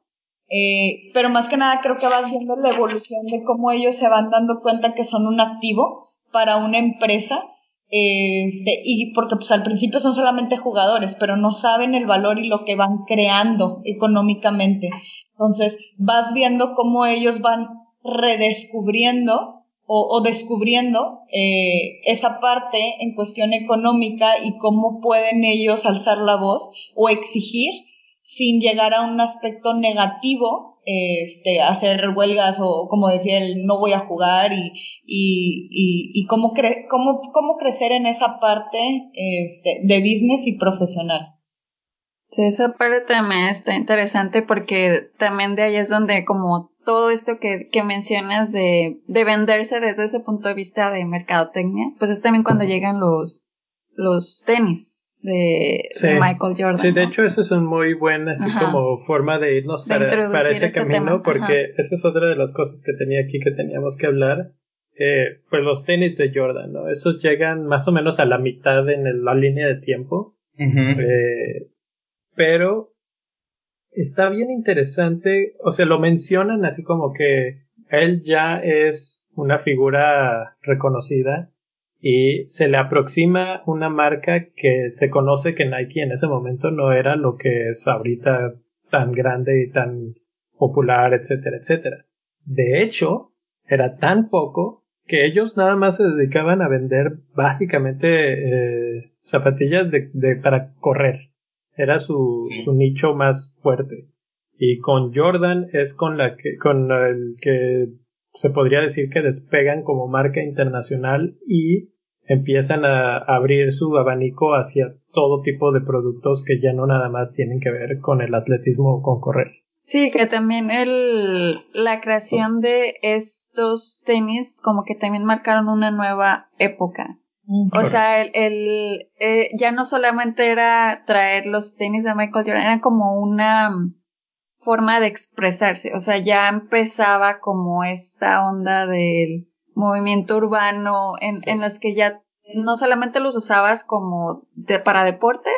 Eh, pero más que nada creo que vas viendo la evolución de cómo ellos se van dando cuenta que son un activo para una empresa este, y porque pues al principio son solamente jugadores, pero no saben el valor y lo que van creando económicamente. Entonces vas viendo cómo ellos van redescubriendo o, descubriendo eh, esa parte en cuestión económica y cómo pueden ellos alzar la voz o exigir sin llegar a un aspecto negativo, este, hacer huelgas o como decía él, no voy a jugar y, y, y, cómo, cómo, cómo crecer en esa parte este, de business y profesional. Sí, esa parte también está interesante porque también de ahí es donde como todo esto que, que mencionas de, de venderse desde ese punto de vista de mercadotecnia, pues es también cuando llegan los, los tenis de, Michael Jordan. Sí, de hecho eso es un muy buen así como forma de irnos para, para, ese este camino porque esa es otra de las cosas que tenía aquí que teníamos que hablar. Eh, pues los tenis de Jordan, ¿no? Esos llegan más o menos a la mitad en la línea de tiempo. eh, pero está bien interesante, o sea, lo mencionan así como que él ya es una figura reconocida y se le aproxima una marca que se conoce que Nike en ese momento no era lo que es ahorita tan grande y tan popular, etcétera, etcétera. De hecho, era tan poco que ellos nada más se dedicaban a vender básicamente eh, zapatillas de, de, para correr. Era su, su nicho más fuerte. Y con Jordan es con la que, con el que se podría decir que despegan como marca internacional y empiezan a abrir su abanico hacia todo tipo de productos que ya no nada más tienen que ver con el atletismo o con correr. Sí, que también el, la creación de estos tenis como que también marcaron una nueva época. O sea, el, el eh, ya no solamente era traer los tenis de Michael Jordan, era como una forma de expresarse. O sea, ya empezaba como esta onda del movimiento urbano en, en las que ya no solamente los usabas como de, para deporte,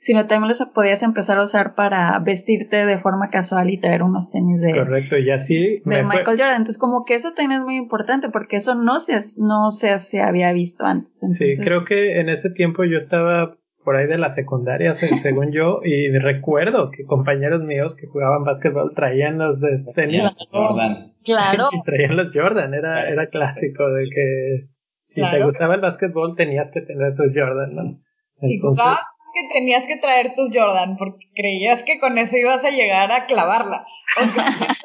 sino también los podías empezar a usar para vestirte de forma casual y traer unos tenis de correcto y así de Michael Jordan. Entonces como que eso también es muy importante porque eso no se no se, se había visto antes. Sí creo que en ese tiempo yo estaba por ahí de la secundaria según yo y recuerdo que compañeros míos que jugaban básquetbol traían los de tenis Jordan. Claro. Y traían los Jordan era era clásico de que si te gustaba el básquetbol tenías que tener tus Jordan no entonces que tenías que traer tus Jordan porque creías que con eso ibas a llegar a clavarla.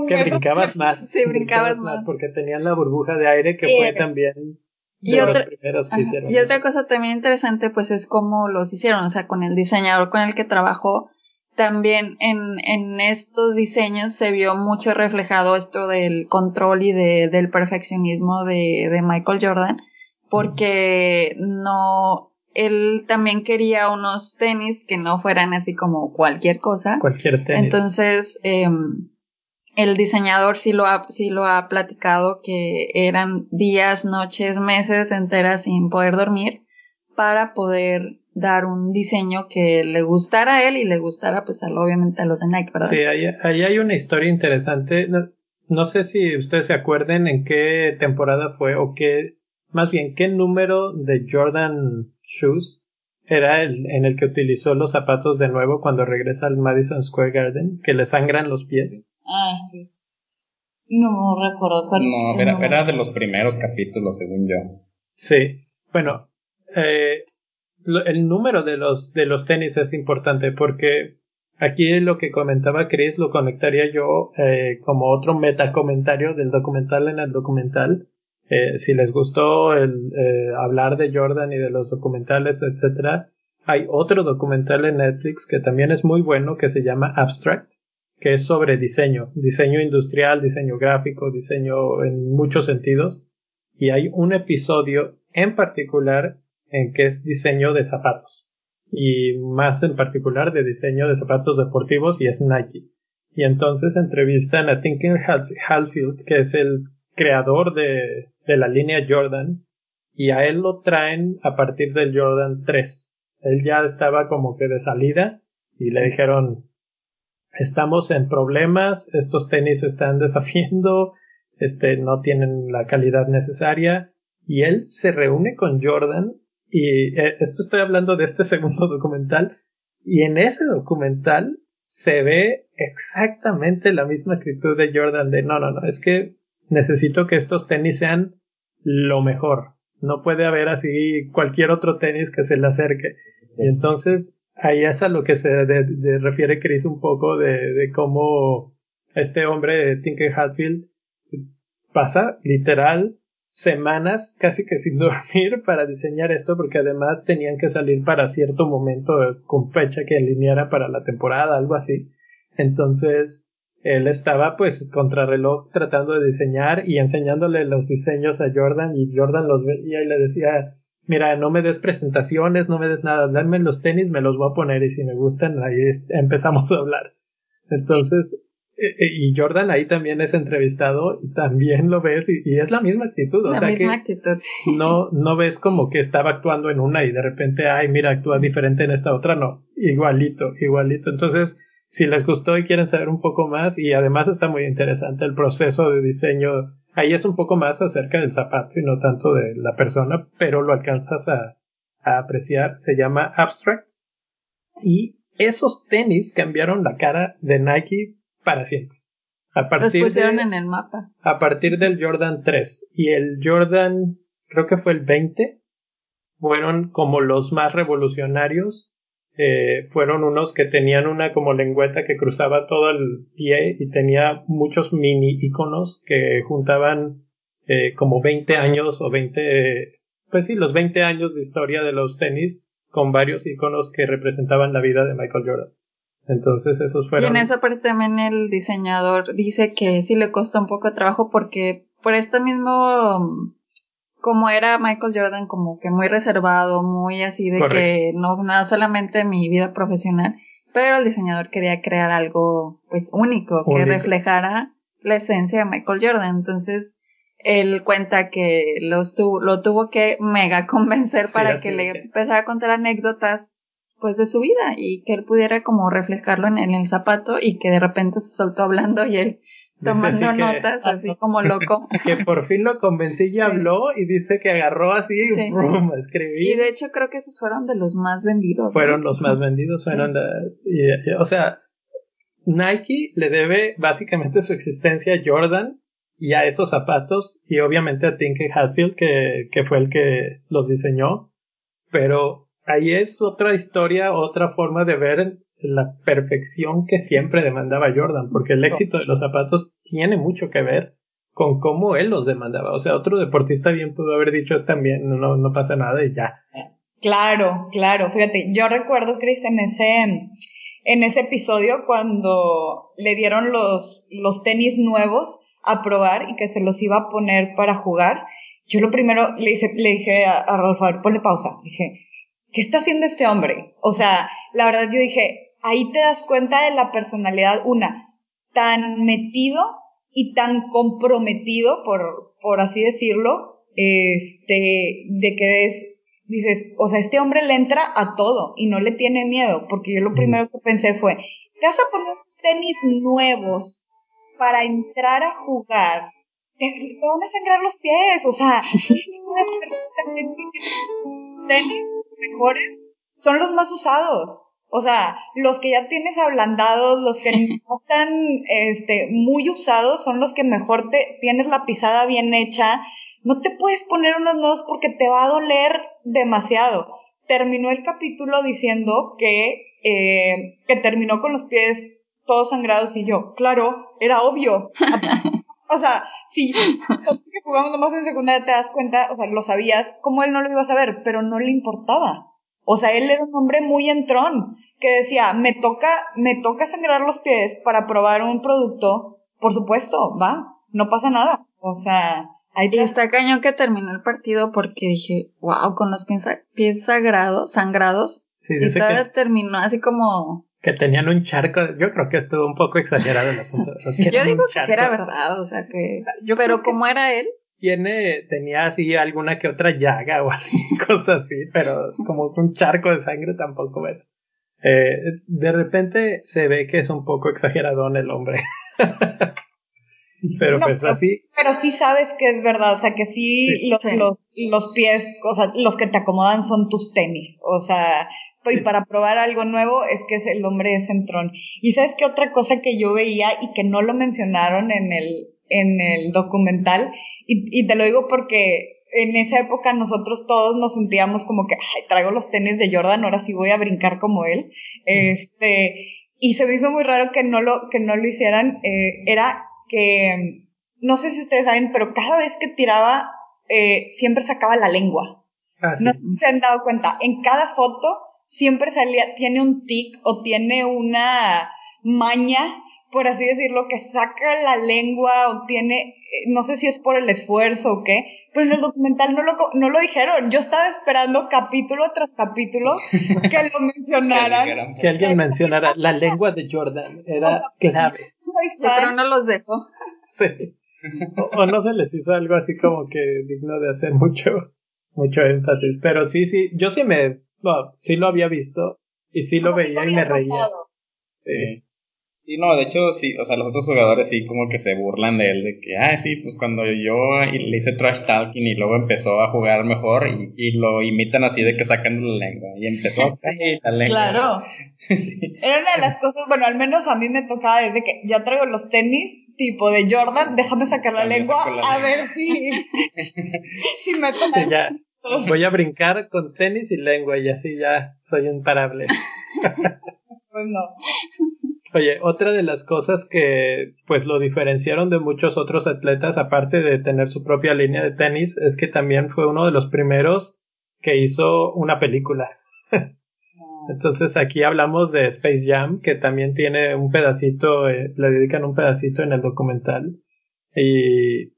es que brincabas más. Sí, brincabas, más. Porque tenían la burbuja de aire que fue también y otra. Y otra cosa también interesante pues es cómo los hicieron, o sea, con el diseñador con el que trabajó, también en, en estos diseños se vio mucho reflejado esto del control y de, del perfeccionismo de, de Michael Jordan, porque no, él también quería unos tenis que no fueran así como cualquier cosa. Cualquier tenis. Entonces, eh, el diseñador sí lo, ha, sí lo ha platicado que eran días, noches, meses enteras sin poder dormir para poder dar un diseño que le gustara a él y le gustara pues obviamente a los de Nike, ¿verdad? Sí, ahí, ahí hay una historia interesante. No, no, sé si ustedes se acuerden en qué temporada fue o qué, más bien, qué número de Jordan Shoes era el en el que utilizó los zapatos de nuevo cuando regresa al Madison Square Garden, que le sangran los pies. Ah, sí. No recuerdo cuál. No, era, era de los primeros capítulos, según yo. Sí. Bueno, eh, el número de los, de los tenis es importante porque aquí lo que comentaba Chris lo conectaría yo eh, como otro metacomentario del documental en el documental eh, si les gustó el, eh, hablar de Jordan y de los documentales, etcétera, hay otro documental en Netflix que también es muy bueno que se llama Abstract, que es sobre diseño, diseño industrial, diseño gráfico, diseño en muchos sentidos. Y hay un episodio en particular en que es diseño de zapatos. Y más en particular de diseño de zapatos deportivos y es Nike. Y entonces entrevistan a Tinker Hatfield, que es el creador de, de la línea Jordan y a él lo traen a partir del Jordan 3. Él ya estaba como que de salida y le dijeron estamos en problemas, estos tenis se están deshaciendo, este no tienen la calidad necesaria y él se reúne con Jordan y eh, esto estoy hablando de este segundo documental y en ese documental se ve exactamente la misma actitud de Jordan de no, no, no, es que necesito que estos tenis sean lo mejor. No puede haber así cualquier otro tenis que se le acerque. Y entonces ahí es a lo que se refiere Chris un poco de, de cómo este hombre, Tinker Hatfield, pasa literal semanas casi que sin dormir para diseñar esto porque además tenían que salir para cierto momento con fecha que alineara para la temporada, algo así. Entonces, él estaba pues contrarreloj tratando de diseñar y enseñándole los diseños a Jordan y Jordan los veía y le decía, mira, no me des presentaciones, no me des nada, dame los tenis, me los voy a poner y si me gustan, ahí empezamos a hablar. Entonces, eh, eh, y Jordan ahí también es entrevistado y también lo ves y, es la misma actitud, o la sea misma que actitud. no no ves como que estaba actuando en una y de repente ay mira actúa diferente en esta otra, no, igualito, igualito. Entonces, si les gustó y quieren saber un poco más y además está muy interesante el proceso de diseño, ahí es un poco más acerca del zapato y no tanto de la persona, pero lo alcanzas a, a apreciar, se llama Abstract y esos tenis cambiaron la cara de Nike para siempre. A partir Los pusieron en el mapa. A partir del Jordan 3 y el Jordan, creo que fue el 20, fueron como los más revolucionarios. Eh, fueron unos que tenían una como lengüeta que cruzaba todo el pie y tenía muchos mini iconos que juntaban eh, como 20 años o 20, pues sí, los 20 años de historia de los tenis con varios iconos que representaban la vida de Michael Jordan. Entonces esos fueron... Y en esa parte también el diseñador dice que sí le costó un poco de trabajo porque por este mismo... Como era Michael Jordan como que muy reservado, muy así de que no nada solamente mi vida profesional, pero el diseñador quería crear algo pues único, que reflejara la esencia de Michael Jordan. Entonces él cuenta que los lo tuvo que mega convencer para que le empezara a contar anécdotas pues de su vida y que él pudiera como reflejarlo en, el zapato y que de repente se soltó hablando y él tomando notas así como loco. Que por fin lo convencí y habló y dice que agarró así y brum, escribí. Y de hecho creo que esos fueron de los más vendidos. Fueron los más vendidos, fueron o sea, Nike le debe básicamente su existencia a Jordan y a esos zapatos y obviamente a Tinker Hatfield que, que fue el que los diseñó, pero ahí es otra historia, otra forma de ver la perfección que siempre demandaba Jordan, porque el éxito de los zapatos tiene mucho que ver con cómo él los demandaba. O sea, otro deportista bien pudo haber dicho es también, no, no pasa nada y ya. Claro, claro, fíjate, yo recuerdo, Chris, en ese, en ese episodio cuando le dieron los, los tenis nuevos a probar y que se los iba a poner para jugar, yo lo primero le, hice, le dije a, a ver, ponle pausa, dije, ¿qué está haciendo este hombre? O sea, la verdad yo dije, ahí te das cuenta de la personalidad, una, tan metido y tan comprometido, por, por así decirlo, este, de que es, dices, o sea, este hombre le entra a todo y no le tiene miedo, porque yo lo primero que pensé fue, te vas a poner unos tenis nuevos para entrar a jugar, te, van a sangrar los pies, o sea, tenis mejores son los más usados. O sea, los que ya tienes ablandados, los que no están este, muy usados, son los que mejor te tienes la pisada bien hecha. No te puedes poner unos nuevos porque te va a doler demasiado. Terminó el capítulo diciendo que, eh, que terminó con los pies todos sangrados y yo, claro, era obvio. o sea, si que jugamos nomás en secundaria te das cuenta, o sea, lo sabías, como él no lo iba a saber, pero no le importaba. O sea, él era un hombre muy entrón, que decía, me toca, me toca sangrar los pies para probar un producto, por supuesto, va, no pasa nada. O sea, ahí Y está cañón que terminó el partido porque dije, wow, con los pies, pies sagrados, sangrados. Sí, y todavía terminó así como que tenían un charco. Yo creo que estuvo un poco exagerado el asunto. yo digo que era verdad, o sea que. Yo pero como era él. Tiene, tenía así alguna que otra llaga o cosa así, pero como un charco de sangre tampoco, ¿verdad? Eh, de repente se ve que es un poco exagerado en el hombre. pero pues así. Pero sí sabes que es verdad, o sea que sí, los, Los, los pies, o sea, los que te acomodan son tus tenis, o sea, y para probar algo nuevo es que es el hombre de centrón. Y sabes qué otra cosa que yo veía y que no lo mencionaron en el, en el documental, y, y te lo digo porque en esa época nosotros todos nos sentíamos como que, ay, traigo los tenis de Jordan, ahora sí voy a brincar como él. Este, y se me hizo muy raro que no lo, que no lo hicieran, eh, era que, no sé si ustedes saben, pero cada vez que tiraba, eh, siempre sacaba la lengua. Ah, sí. No sé si se han dado cuenta, en cada foto siempre salía, tiene un tic o tiene una maña, por así decirlo, que saca la lengua o tiene, eh, no sé si es por el esfuerzo o qué, pero en el documental no lo, co- no lo dijeron. Yo estaba esperando capítulo tras capítulo que lo mencionaran. Que alguien mencionara la lengua de Jordan era clave. Soy fan. no los dejó. Sí. O, o no se les hizo algo así como que digno de hacer mucho, mucho énfasis. Pero sí, sí, yo sí me, no, sí lo había visto y sí lo O sea, sí veía y me reía. Sí. Y no, de hecho, sí, o sea, los otros jugadores sí como que se burlan de él, de que, ah, sí, pues cuando yo le hice trash talking y luego empezó a jugar mejor y, y lo imitan así de que sacan la lengua y empezó a caer la lengua. Claro. sí. Era una de las cosas, bueno, al menos a mí me tocaba desde que ya traigo los tenis tipo de Jordan, déjame sacar la También lengua la a lengua. ver si, si me Sí, ya. Voy a brincar con tenis y lengua y así ya soy imparable. Pues no. Oye, otra de las cosas que pues lo diferenciaron de muchos otros atletas, aparte de tener su propia línea de tenis, es que también fue uno de los primeros que hizo una película. Entonces aquí hablamos de Space Jam, que también tiene un pedacito, eh, le dedican un pedacito en el documental. Y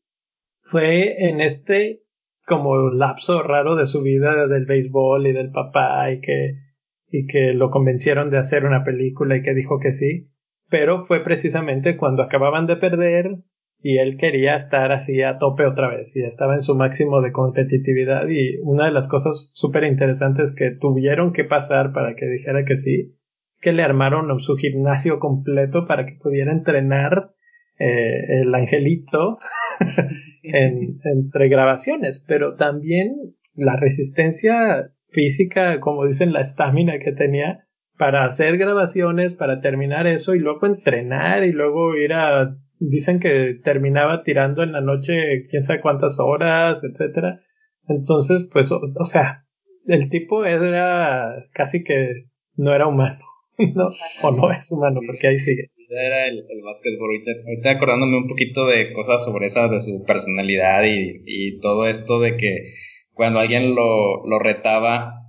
fue en este como lapso raro de su vida del béisbol y del papá y que y que lo convencieron de hacer una película y que dijo que sí, pero fue precisamente cuando acababan de perder y él quería estar así a tope otra vez y estaba en su máximo de competitividad. Y una de las cosas súper interesantes que tuvieron que pasar para que dijera que sí es que le armaron su gimnasio completo para que pudiera entrenar eh, el angelito en, entre grabaciones, pero también la resistencia física, como dicen, la estamina que tenía para hacer grabaciones, para terminar eso y luego entrenar y luego ir a dicen que terminaba tirando en la noche quién sabe cuántas horas, etcétera. Entonces, pues, o, o sea, el tipo era casi que no era humano, ¿no? O no es humano, porque ahí sigue. Era el, el básquetbol. Ahorita, ahorita acordándome un poquito de cosas sobre esa, de su personalidad y, y todo esto de que cuando alguien lo, lo retaba,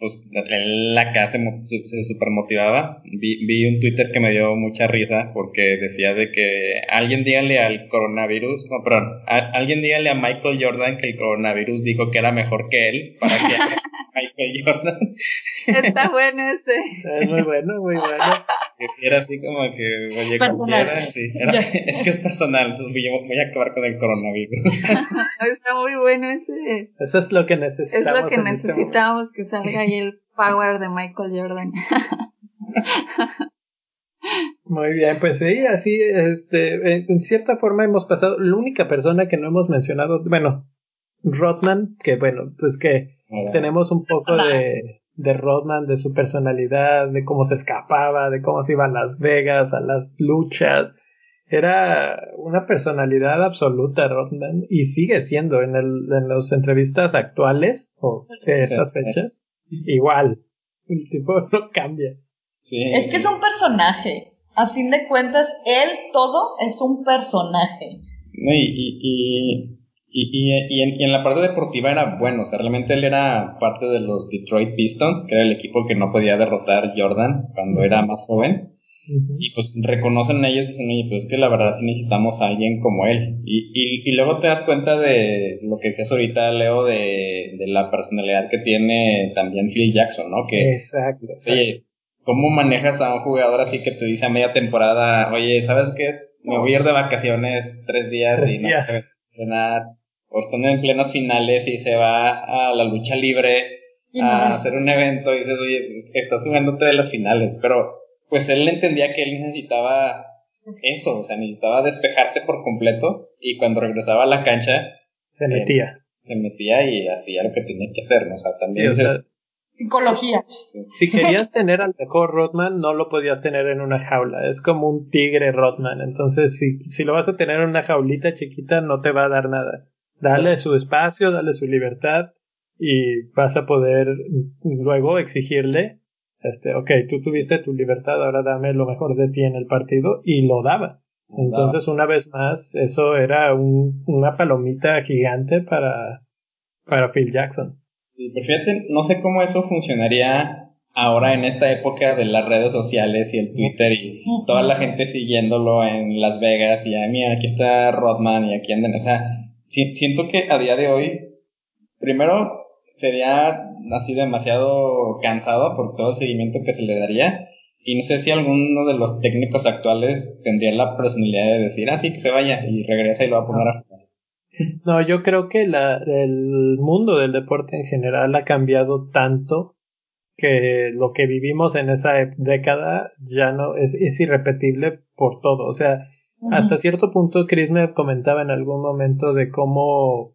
pues él acá se, mo- se, se super motivaba. Vi, vi un Twitter que me dio mucha risa porque decía de que alguien dígale al coronavirus, no, perdón, a- alguien dígale a Michael Jordan que el coronavirus dijo que era mejor que él para que Michael Jordan. Está bueno ese. Es muy bueno, muy bueno. Que era así como que, oye, cualquiera, sí, era- es que es personal, entonces voy, a- voy a acabar con el coronavirus. Está muy bueno ese. Eso es lo que Es necesitamos. lo que en este necesitamos, que salga ahí el power de Michael Jordan. Muy bien, pues sí, así, este, en- en cierta forma hemos pasado, la única persona que no hemos mencionado, bueno, Rodman, que bueno, pues que tenemos un poco de, de Rodman, de su personalidad, de cómo se escapaba, de cómo se iba a Las Vegas, a las luchas. Era una personalidad absoluta, Rodman, y sigue siendo en, el, en las entrevistas actuales o de estas fechas, igual. El tipo no cambia. Sí, Es que es un personaje. A fin de cuentas, él todo es un personaje. No, y, y, y, y, y- y en, y en la parte deportiva era bueno, o sea, realmente él era parte de los Detroit Pistons, que era el equipo que no podía derrotar Jordan cuando era más joven. Y pues reconocen ellos y dicen, oye, pues es que la verdad sí necesitamos a alguien como él. Y, y, y luego te das cuenta de lo que decías ahorita, Leo, de, de la personalidad que tiene también Phil Jackson, ¿no? Que, Exacto. exacto. oye, ¿cómo manejas a un jugador así que te dice a media temporada, oye, ¿sabes qué? Me voy a ir de vacaciones tres días Tres y no días. entrenar. O están en plenas finales y se va a la lucha libre a hacer un evento y dices, oye, pues, estás jugándote de las finales, pero pues él entendía que él necesitaba eso, o sea, necesitaba despejarse por completo y cuando regresaba a la cancha Se metía. se metía y hacía lo que tenía que hacer, ¿no? O sea, Sí, también... o sea, Psicología. si querías tener al mejor Rodman, no lo podías tener en una jaula. Es como un tigre Rodman. Entonces, si, si lo vas a tener en una jaulita chiquita, no te va a dar nada. Dale su espacio, dale su libertad y vas a poder luego exigirle, este, ok, tú tuviste tu libertad, ahora dame lo mejor de ti en el partido y lo daba. Entonces, una vez más, eso era un, una palomita gigante para, para Phil Jackson. Sí, pero fíjate, no sé cómo eso funcionaría ahora en esta época de las redes sociales y el Twitter y toda la gente siguiéndolo en Las Vegas y ah, mira, aquí está Rodman y aquí andan, o sea, siento que a día de hoy, primero sería así demasiado cansado por todo el seguimiento que se le daría y no sé si alguno de los técnicos actuales tendría la personalidad de decir, ah, sí, que se vaya y regresa y lo va a poner a jugar. No, yo creo que la, el mundo del deporte en general ha cambiado tanto que lo que vivimos en esa década ya no es, es irrepetible por todo. O sea, hasta cierto punto Chris me comentaba en algún momento de cómo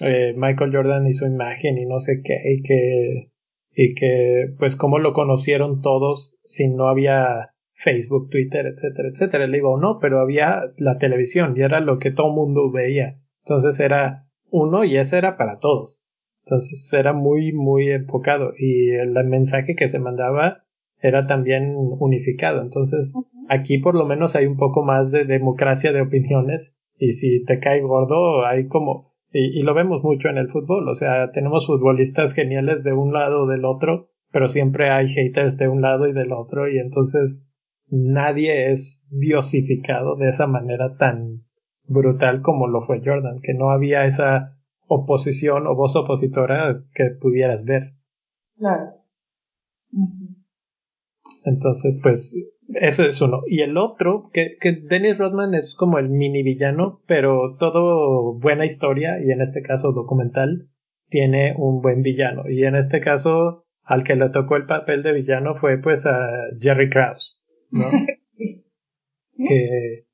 eh, Michael Jordan y su imagen y no sé qué y que y que pues cómo lo conocieron todos si no había Facebook, Twitter, etcétera, etcétera. Le digo, no, pero había la televisión y era lo que todo mundo veía. Entonces era uno y ese era para todos. Entonces era muy, muy enfocado y el mensaje que se mandaba era también unificado. Entonces aquí por lo menos hay un poco más de democracia de opiniones y si te cae gordo hay como, y, y lo vemos mucho en el fútbol, o sea, tenemos futbolistas geniales de un lado o del otro, pero siempre hay haters de un lado y del otro y entonces nadie es diosificado de esa manera tan brutal como lo fue Jordan, que no había esa oposición o voz opositora que pudieras ver. Claro. Entonces, pues, eso es uno. Y el otro, que, que Dennis Rodman es como el mini villano, pero todo buena historia, y en este caso documental, tiene un buen villano. Y en este caso, al que le tocó el papel de villano fue pues a Jerry Krause, ¿no? que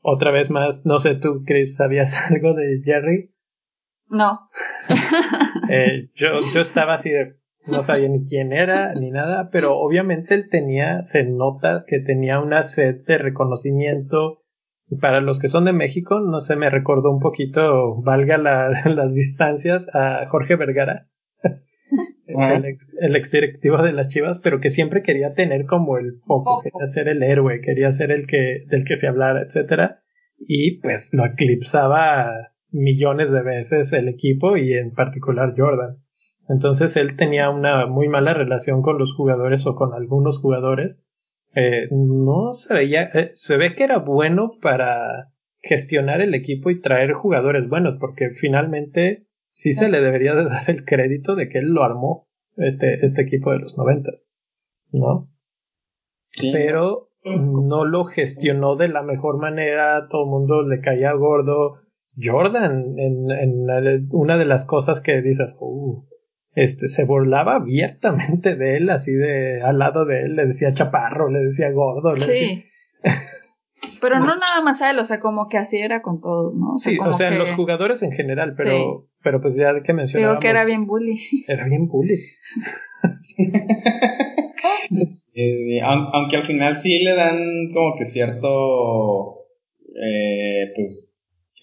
otra vez más, no sé tú, Chris, ¿sabías algo de Jerry? No. eh, yo, yo estaba así de, no sabía ni quién era ni nada, pero obviamente él tenía, se nota que tenía una sed de reconocimiento. Y para los que son de México, no sé, me recordó un poquito, valga la, las distancias, a Jorge Vergara, el, ex, el exdirectivo de las Chivas, pero que siempre quería tener como el foco, quería ser el héroe, quería ser el que, del que se hablara, etcétera, y pues lo eclipsaba millones de veces el equipo y en particular Jordan. Entonces él tenía una muy mala relación con los jugadores o con algunos jugadores. Eh, no se veía, eh, se ve que era bueno para gestionar el equipo y traer jugadores buenos, porque finalmente sí se le debería de dar el crédito de que él lo armó, este, este equipo de los noventas, ¿no? Pero no lo gestionó de la mejor manera, todo el mundo le caía gordo, Jordan, en, en una de las cosas que dices, uh, este, se burlaba abiertamente de él, así de al lado de él, le decía chaparro, le decía gordo, le sí. pero no nada más a él, o sea, como que así era con todos, ¿no? O sea, sí, o sea, los jugadores en general, pero, sí. pero pues ya que mencionábamos. Digo que era bien bully. Era bien bully. sí, aunque al final sí le dan como que cierto, eh, pues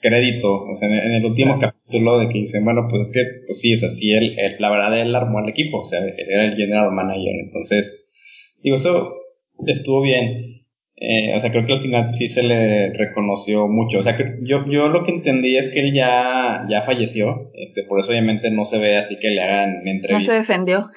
crédito, o sea, en, el último capítulo de que dicen, bueno, pues es que, pues sí, o sea, sí, él, la verdad, él armó el equipo, o sea, él era el general manager, entonces, digo, eso estuvo bien. Eh, o sea, creo que al final sí se le reconoció mucho. O sea, que yo, yo lo que entendí es que él ya, ya falleció. Este, por eso obviamente no se ve así que le hagan entrevista. No se defendió.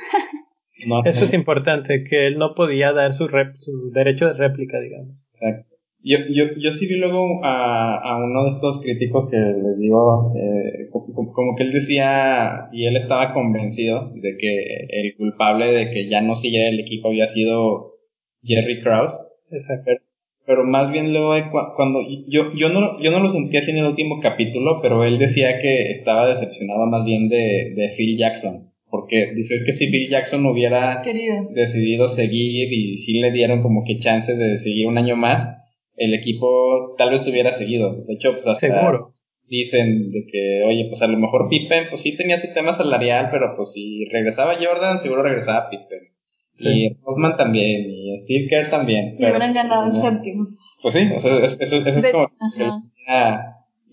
no, eso no. es importante, que él no podía dar su, rep, su derecho de réplica, digamos. Exacto. Yo, yo, yo sí vi luego a, a uno de estos críticos que les digo, eh, como, como, que él decía, y él estaba convencido de que el culpable de que ya no siguiera el equipo había sido Jerry Krause. Exacto. Pero, pero más bien luego cuando yo, yo no, yo no lo sentí así en el último capítulo, pero él decía que estaba decepcionado más bien de, de Phil Jackson. Porque dice, es que si Phil Jackson hubiera Querido. decidido seguir y si le dieron como que chance de seguir un año más, el equipo tal vez hubiera seguido. De hecho, pues hasta Seguro. dicen de que, oye, pues a lo mejor Pippen, pues sí tenía su tema salarial, pero pues si regresaba Jordan, seguro regresaba Pippen. Sí. Y Rodman también, y Steve Kerr también. Y hubieran ganado el séptimo. Pues sí, o sea, eso, eso, eso es como que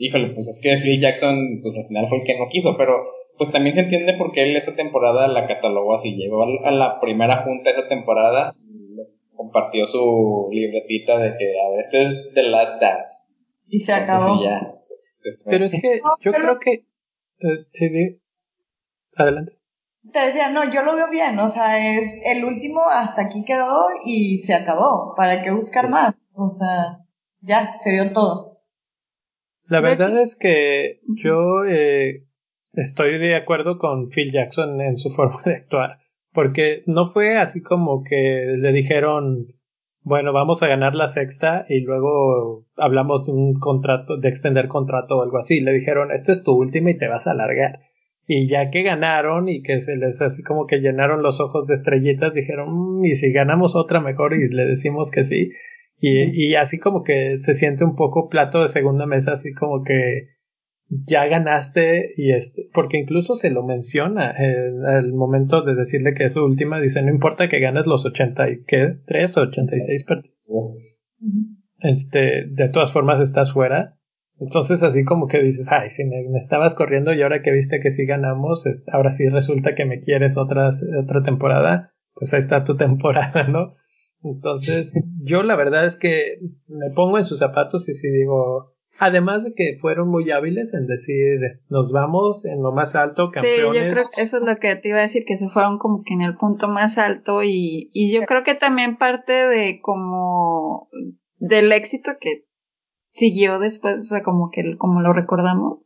híjole, pues es que Phil Jackson, pues al final fue el que no quiso, pero pues también se entiende por qué él esa temporada la catalogó así, llegó a la primera junta esa temporada, compartió su libretita de que, a ver, este es The Last Dance. Y se acabó. pero es que yo creo que... Eh, sí, adelante. Te decía, no, yo lo veo bien, o sea, es el último hasta aquí quedó y se acabó, ¿para qué buscar más? O sea, ya, se dio todo. La verdad es que yo eh, estoy de acuerdo con Phil Jackson en su forma de actuar, porque no fue así como que le dijeron, bueno, vamos a ganar la sexta y luego hablamos de un contrato, de extender contrato o algo así. Le dijeron, esta es tu última y te vas a alargar. Y ya que ganaron y que se les así como que llenaron los ojos de estrellitas, dijeron, mm, y si ganamos otra mejor y le decimos que sí. Y, y así como que se siente un poco plato de segunda mesa, así como que ya ganaste y este, porque incluso se lo menciona en al momento de decirle que es su última, dice, no importa que ganes los 80 y que es 3 o 86 partidos. Este, de todas formas estás fuera entonces así como que dices, ay, si me, estabas corriendo y ahora que viste que sí ganamos, ahora sí resulta que me quieres otras, otra temporada, pues ahí está tu temporada, ¿no? Entonces yo la verdad es que me pongo en sus zapatos y sí digo, además de que fueron muy hábiles en decir, nos vamos en lo más alto, campeones. Sí, yo creo que eso es lo que te iba a decir, que se fueron como que en el punto más alto y, y yo creo que también parte de como del éxito que siguió después, o sea, como que como lo recordamos.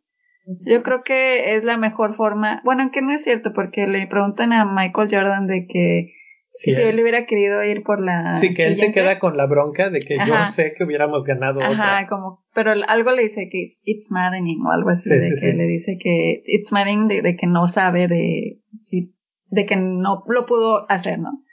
Yo creo que es la mejor forma, bueno, aunque no es cierto, porque le preguntan a Michael Jordan de que si él hubiera querido ir por la... Sí, que él se queda con la bronca de que yo sé que hubiéramos ganado Ajá, como, pero algo le dice que it's maddening o algo así, de que le dice que it's maddening de, de, que no sabe de si, de que no lo pudo hacer, ¿no?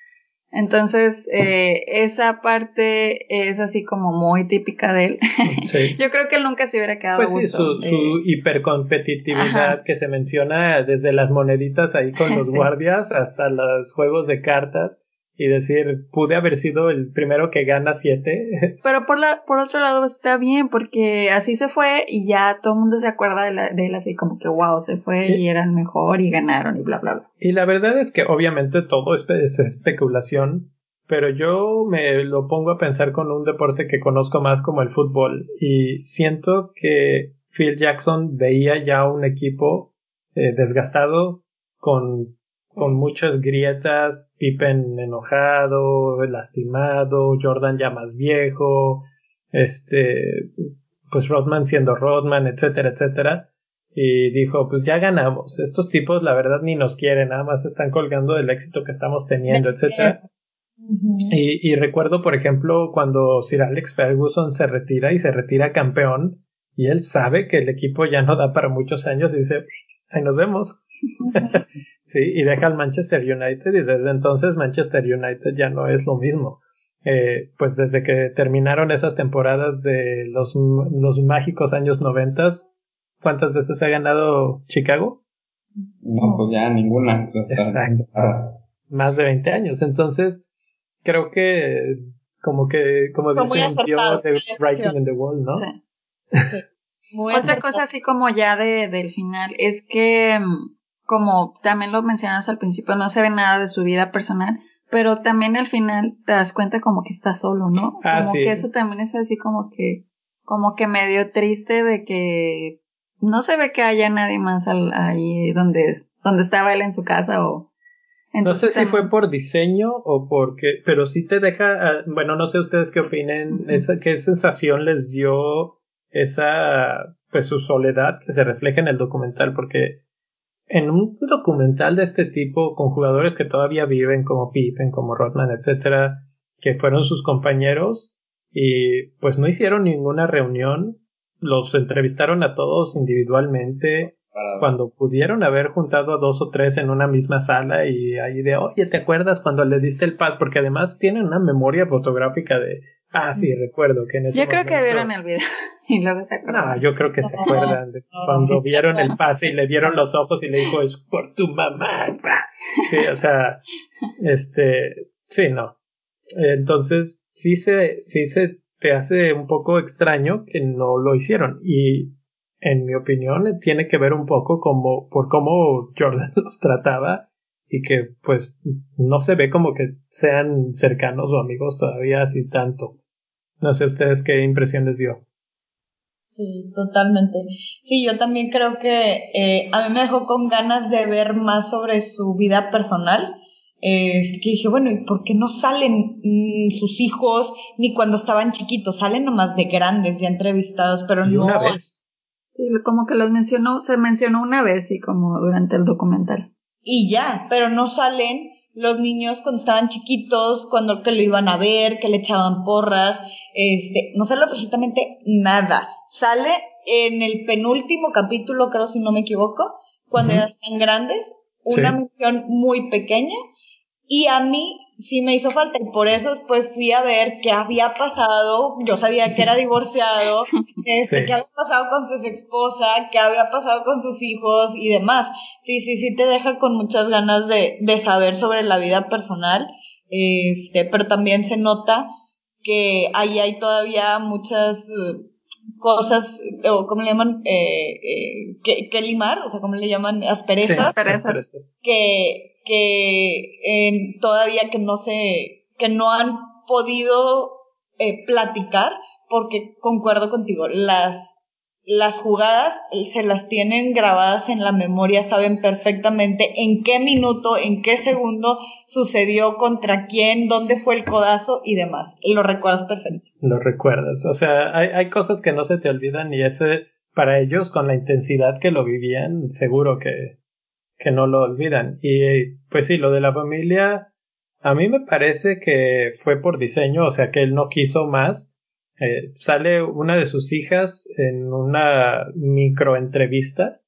Entonces, eh, esa parte es así como muy típica de él. Sí. Yo creo que él nunca se hubiera quedado pues sí, su, su hipercompetitividad que se menciona desde las moneditas ahí con los guardias hasta los juegos de cartas y decir, pude haber sido el primero que gana siete. Pero por, la, por otro lado está bien, porque así se fue y ya todo el mundo se acuerda de, la, de él así como que, wow, se fue y, era el mejor y ganaron y bla, bla, bla. Y la verdad es que obviamente todo es, es especulación, pero yo me lo pongo a pensar con un deporte que conozco más como el fútbol y siento que Phil Jackson veía ya un equipo eh, desgastado con con muchas grietas, Pippen enojado, lastimado, Jordan ya más viejo, este, pues Rodman siendo Rodman, etcétera, etcétera. Y dijo, pues ya ganamos, estos tipos la verdad ni nos quieren, nada más están colgando del éxito que estamos teniendo, etcétera. y, y recuerdo, por ejemplo, cuando Sir Alex Ferguson se retira y se retira campeón, y él sabe que el equipo ya no da para muchos años y dice, ahí nos vemos. sí, y deja al Manchester United y desde entonces Manchester United ya no es lo mismo. Eh, pues desde que terminaron esas temporadas de los, los mágicos años noventas, ¿cuántas veces ha ganado Chicago? No, pues ya ninguna. Más de 20 años. Entonces, creo que como que, como dicen, yo de writing in the wall, ¿no? Otra cosa así como ya de, del final es que mm, como también lo mencionas al principio, no se ve nada de su vida personal, pero también al final te das cuenta como que está solo, ¿no? Ah, como que eso también es así como que, como que medio triste de que no se ve que haya nadie más ahí donde, donde estaba él en su casa o... no sé si fue por diseño o porque, pero sí te deja, ah, bueno, no sé ustedes qué opinen, esa, qué sensación les dio esa, pues su soledad que se refleja en el documental, porque en un documental de este tipo, con jugadores que todavía viven, como Pippen, como Rodman, etcétera, que fueron sus compañeros, y pues no hicieron ninguna reunión, los entrevistaron a todos individualmente, cuando pudieron haber juntado a dos o tres en una misma sala y ahí de, oye, ¿te acuerdas cuando le diste el paz? Porque además tienen una memoria fotográfica de, ah, sí, recuerdo que en ese Yo creo que vieron el video y luego se acuerdan. No, yo creo que se acuerdan de cuando vieron el pase y le vieron los ojos y le dijo, es por tu mamá. Sí, o sea, este, sí, no. Entonces, sí se, sí se te hace un poco extraño que no lo hicieron y en mi opinión, tiene que ver un poco como, por cómo Jordan los trataba y que pues no se ve como que sean cercanos o amigos todavía así tanto. No sé ustedes qué impresión les dio. Sí, totalmente. Sí, yo también creo que eh, a mí me dejó con ganas de ver más sobre su vida personal. Eh, que dije, bueno, ¿y por qué no salen mm, sus hijos ni cuando estaban chiquitos? Salen nomás de grandes, ya entrevistados, pero y no. una vez. Sí, como que los mencionó, se mencionó una vez y como durante el documental. Y ya, pero no salen los niños cuando estaban chiquitos, cuando que lo iban a ver, que le echaban porras, este, no sale absolutamente nada. Sale en el penúltimo capítulo, creo si no me equivoco, cuando están grandes, una Sí. mención muy pequeña, y a mí sí me hizo falta, y por eso después fui a ver qué había pasado, yo sabía que era divorciado, este, Sí. qué había pasado con su esposa, qué había pasado con sus hijos y demás. Sí, sí, sí te deja con muchas ganas de, de saber sobre la vida personal, este, pero también se nota que ahí hay todavía muchas eh, cosas, o ¿cómo le llaman? Eh, eh, que, que limar, o sea, ¿cómo le llaman? Asperezas, Sí, Asperezas. asperezas. que, que eh, todavía que no se, que no han podido eh, platicar, porque concuerdo contigo, las, las jugadas eh, se las tienen grabadas en la memoria, saben perfectamente en qué minuto, en qué segundo sucedió, contra quién, dónde fue el codazo y demás. Lo recuerdas perfecto. Lo recuerdas. O sea, hay, hay cosas que no se te olvidan y ese, para ellos, con la intensidad que lo vivían, seguro que, que no lo olvidan. Y pues sí, lo de la familia, a mí me parece que fue por diseño, o sea, que él no quiso más. Eh, sale una de sus hijas en una microentrevista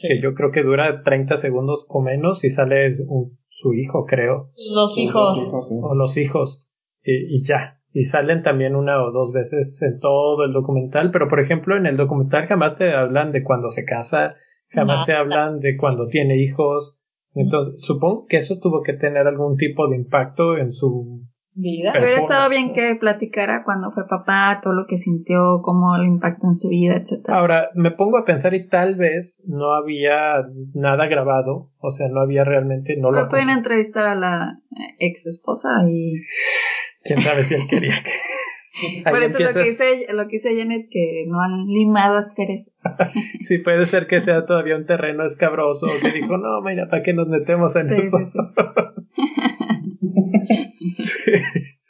que yo creo que dura 30 segundos o menos y sale un- su hijo, creo, Los hijos. sí. o los hijos y, y ya. Y salen también una o dos veces en todo el documental, pero por ejemplo en el documental jamás te hablan de cuando se casa, jamás te Nada. hablan de cuando tiene hijos. Entonces, supongo que eso tuvo que tener algún tipo de impacto en su... Vida. Hubiera estado bien que platicara cuando fue papá, todo lo que sintió, cómo le impactó en su vida, etcétera. Ahora, me pongo a pensar y tal vez no había nada grabado, o sea, no había realmente, no Pero lo... pueden entrevistar a la ex esposa y Quién sabe si él quería que... Por eso lo que empiezas- dice lo que dice Janet que no han limado asperezas. Sí, puede ser que sea todavía un terreno escabroso, que dijo, no, mira, ¿para qué nos metemos en Sí, eso? sí,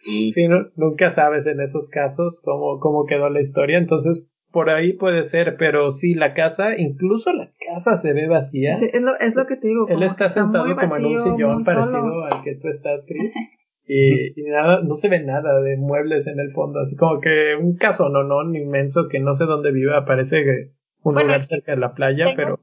Sí. Sí, no- nunca sabes en esos casos cómo, cómo quedó la historia, entonces por ahí puede ser, pero sí, la casa, incluso la casa se ve vacía. Sí, es, lo, es lo que te digo. Él está sentado como en un sillón parecido solo. al que tú estás, Chris. Y, y nada, no se ve nada de muebles en el fondo, así como que un caso no, no, inmenso que no sé dónde vive, aparece que un Bueno, lugar cerca de la playa, tengo, pero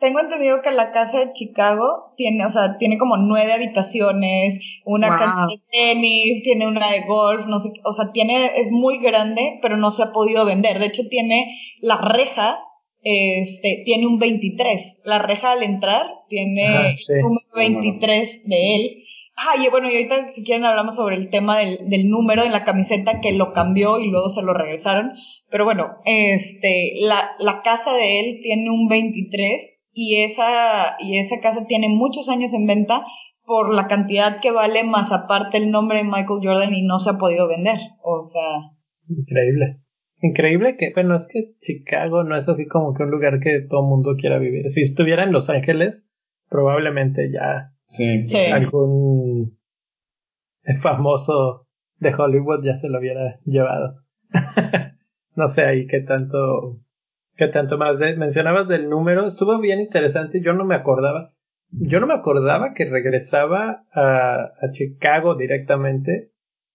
tengo entendido que la casa de Chicago tiene, o sea, tiene como nueve habitaciones, una Wow. cancha de tenis, tiene una de golf, no sé, qué, o sea, tiene, es muy grande, pero no se ha podido vender. De hecho, tiene la reja, este, tiene un 23. La reja al entrar tiene Ah, sí. el número 23 de él. Ah, y bueno, y ahorita si quieren hablamos sobre el tema del, del número en la camiseta que lo cambió y luego se lo regresaron. Pero bueno, este, la, la casa de él tiene un 23 y esa, y esa casa tiene muchos años en venta por la cantidad que vale más aparte el nombre de Michael Jordan y no se ha podido vender. O sea, increíble. Increíble que, bueno, es que Chicago no es así como que un lugar que todo mundo quiera vivir. Si estuviera en Los Ángeles, probablemente ya Sí, Sí. algún famoso de Hollywood ya se lo hubiera llevado. no sé ahí qué tanto, qué tanto más. De- mencionabas del número, estuvo bien interesante, yo no me acordaba. Yo no me acordaba que regresaba a, a Chicago directamente,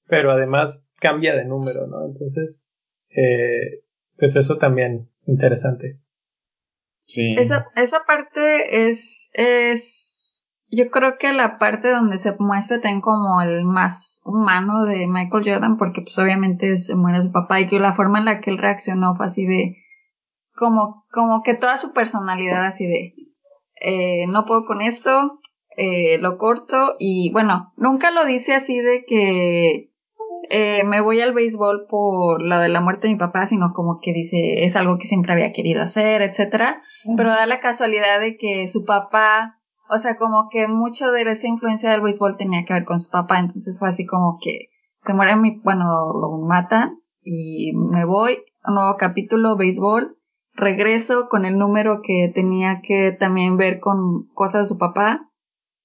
pero además cambia de número, ¿no? Entonces, eh, pues eso también interesante. sí. Esa, esa parte es, es, yo creo que la parte donde se muestra también como el más humano de Michael Jordan, porque pues obviamente se muere su papá y que la forma en la que él reaccionó fue así de, como, como que toda su personalidad así de, eh, no puedo con esto, eh, lo corto y bueno, nunca lo dice así de que eh, me voy al béisbol por la de la muerte de mi papá, sino como que dice es algo que siempre había querido hacer, etcétera. Pero da la casualidad de que su papá, o sea, como que mucho de esa influencia del béisbol tenía que ver con su papá, entonces fue así como que se muere mi, bueno, lo matan y me voy, un nuevo capítulo, béisbol, regreso con el número que tenía que también ver con cosas de su papá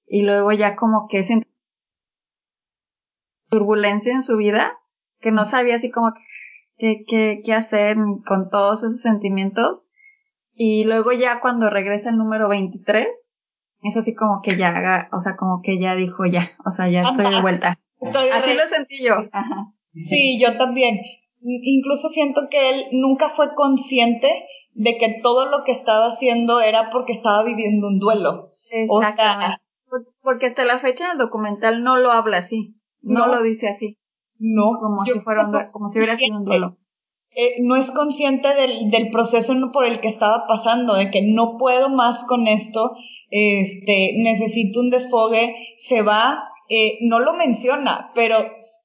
y luego ya como que siento turbulencia en su vida que no sabía así como qué qué qué hacer con todos esos sentimientos. Y luego ya cuando regresa el número 23 es así como que ya haga, o sea, como que ya dijo ya, o sea, ya estoy de vuelta. Estoy de Así lo sentí yo. Ajá. Sí, yo también. Incluso siento que él nunca fue consciente de que todo lo que estaba haciendo era porque estaba viviendo un duelo. O sea, Porque hasta la fecha del documental no lo habla así. No, No. lo dice así. no. Como yo si fuera un como si hubiera sido un duelo. Eh, no es consciente del, del proceso por el que estaba pasando, de que no puedo más con esto, este, necesito un desfogue, se va, eh, no lo menciona, pero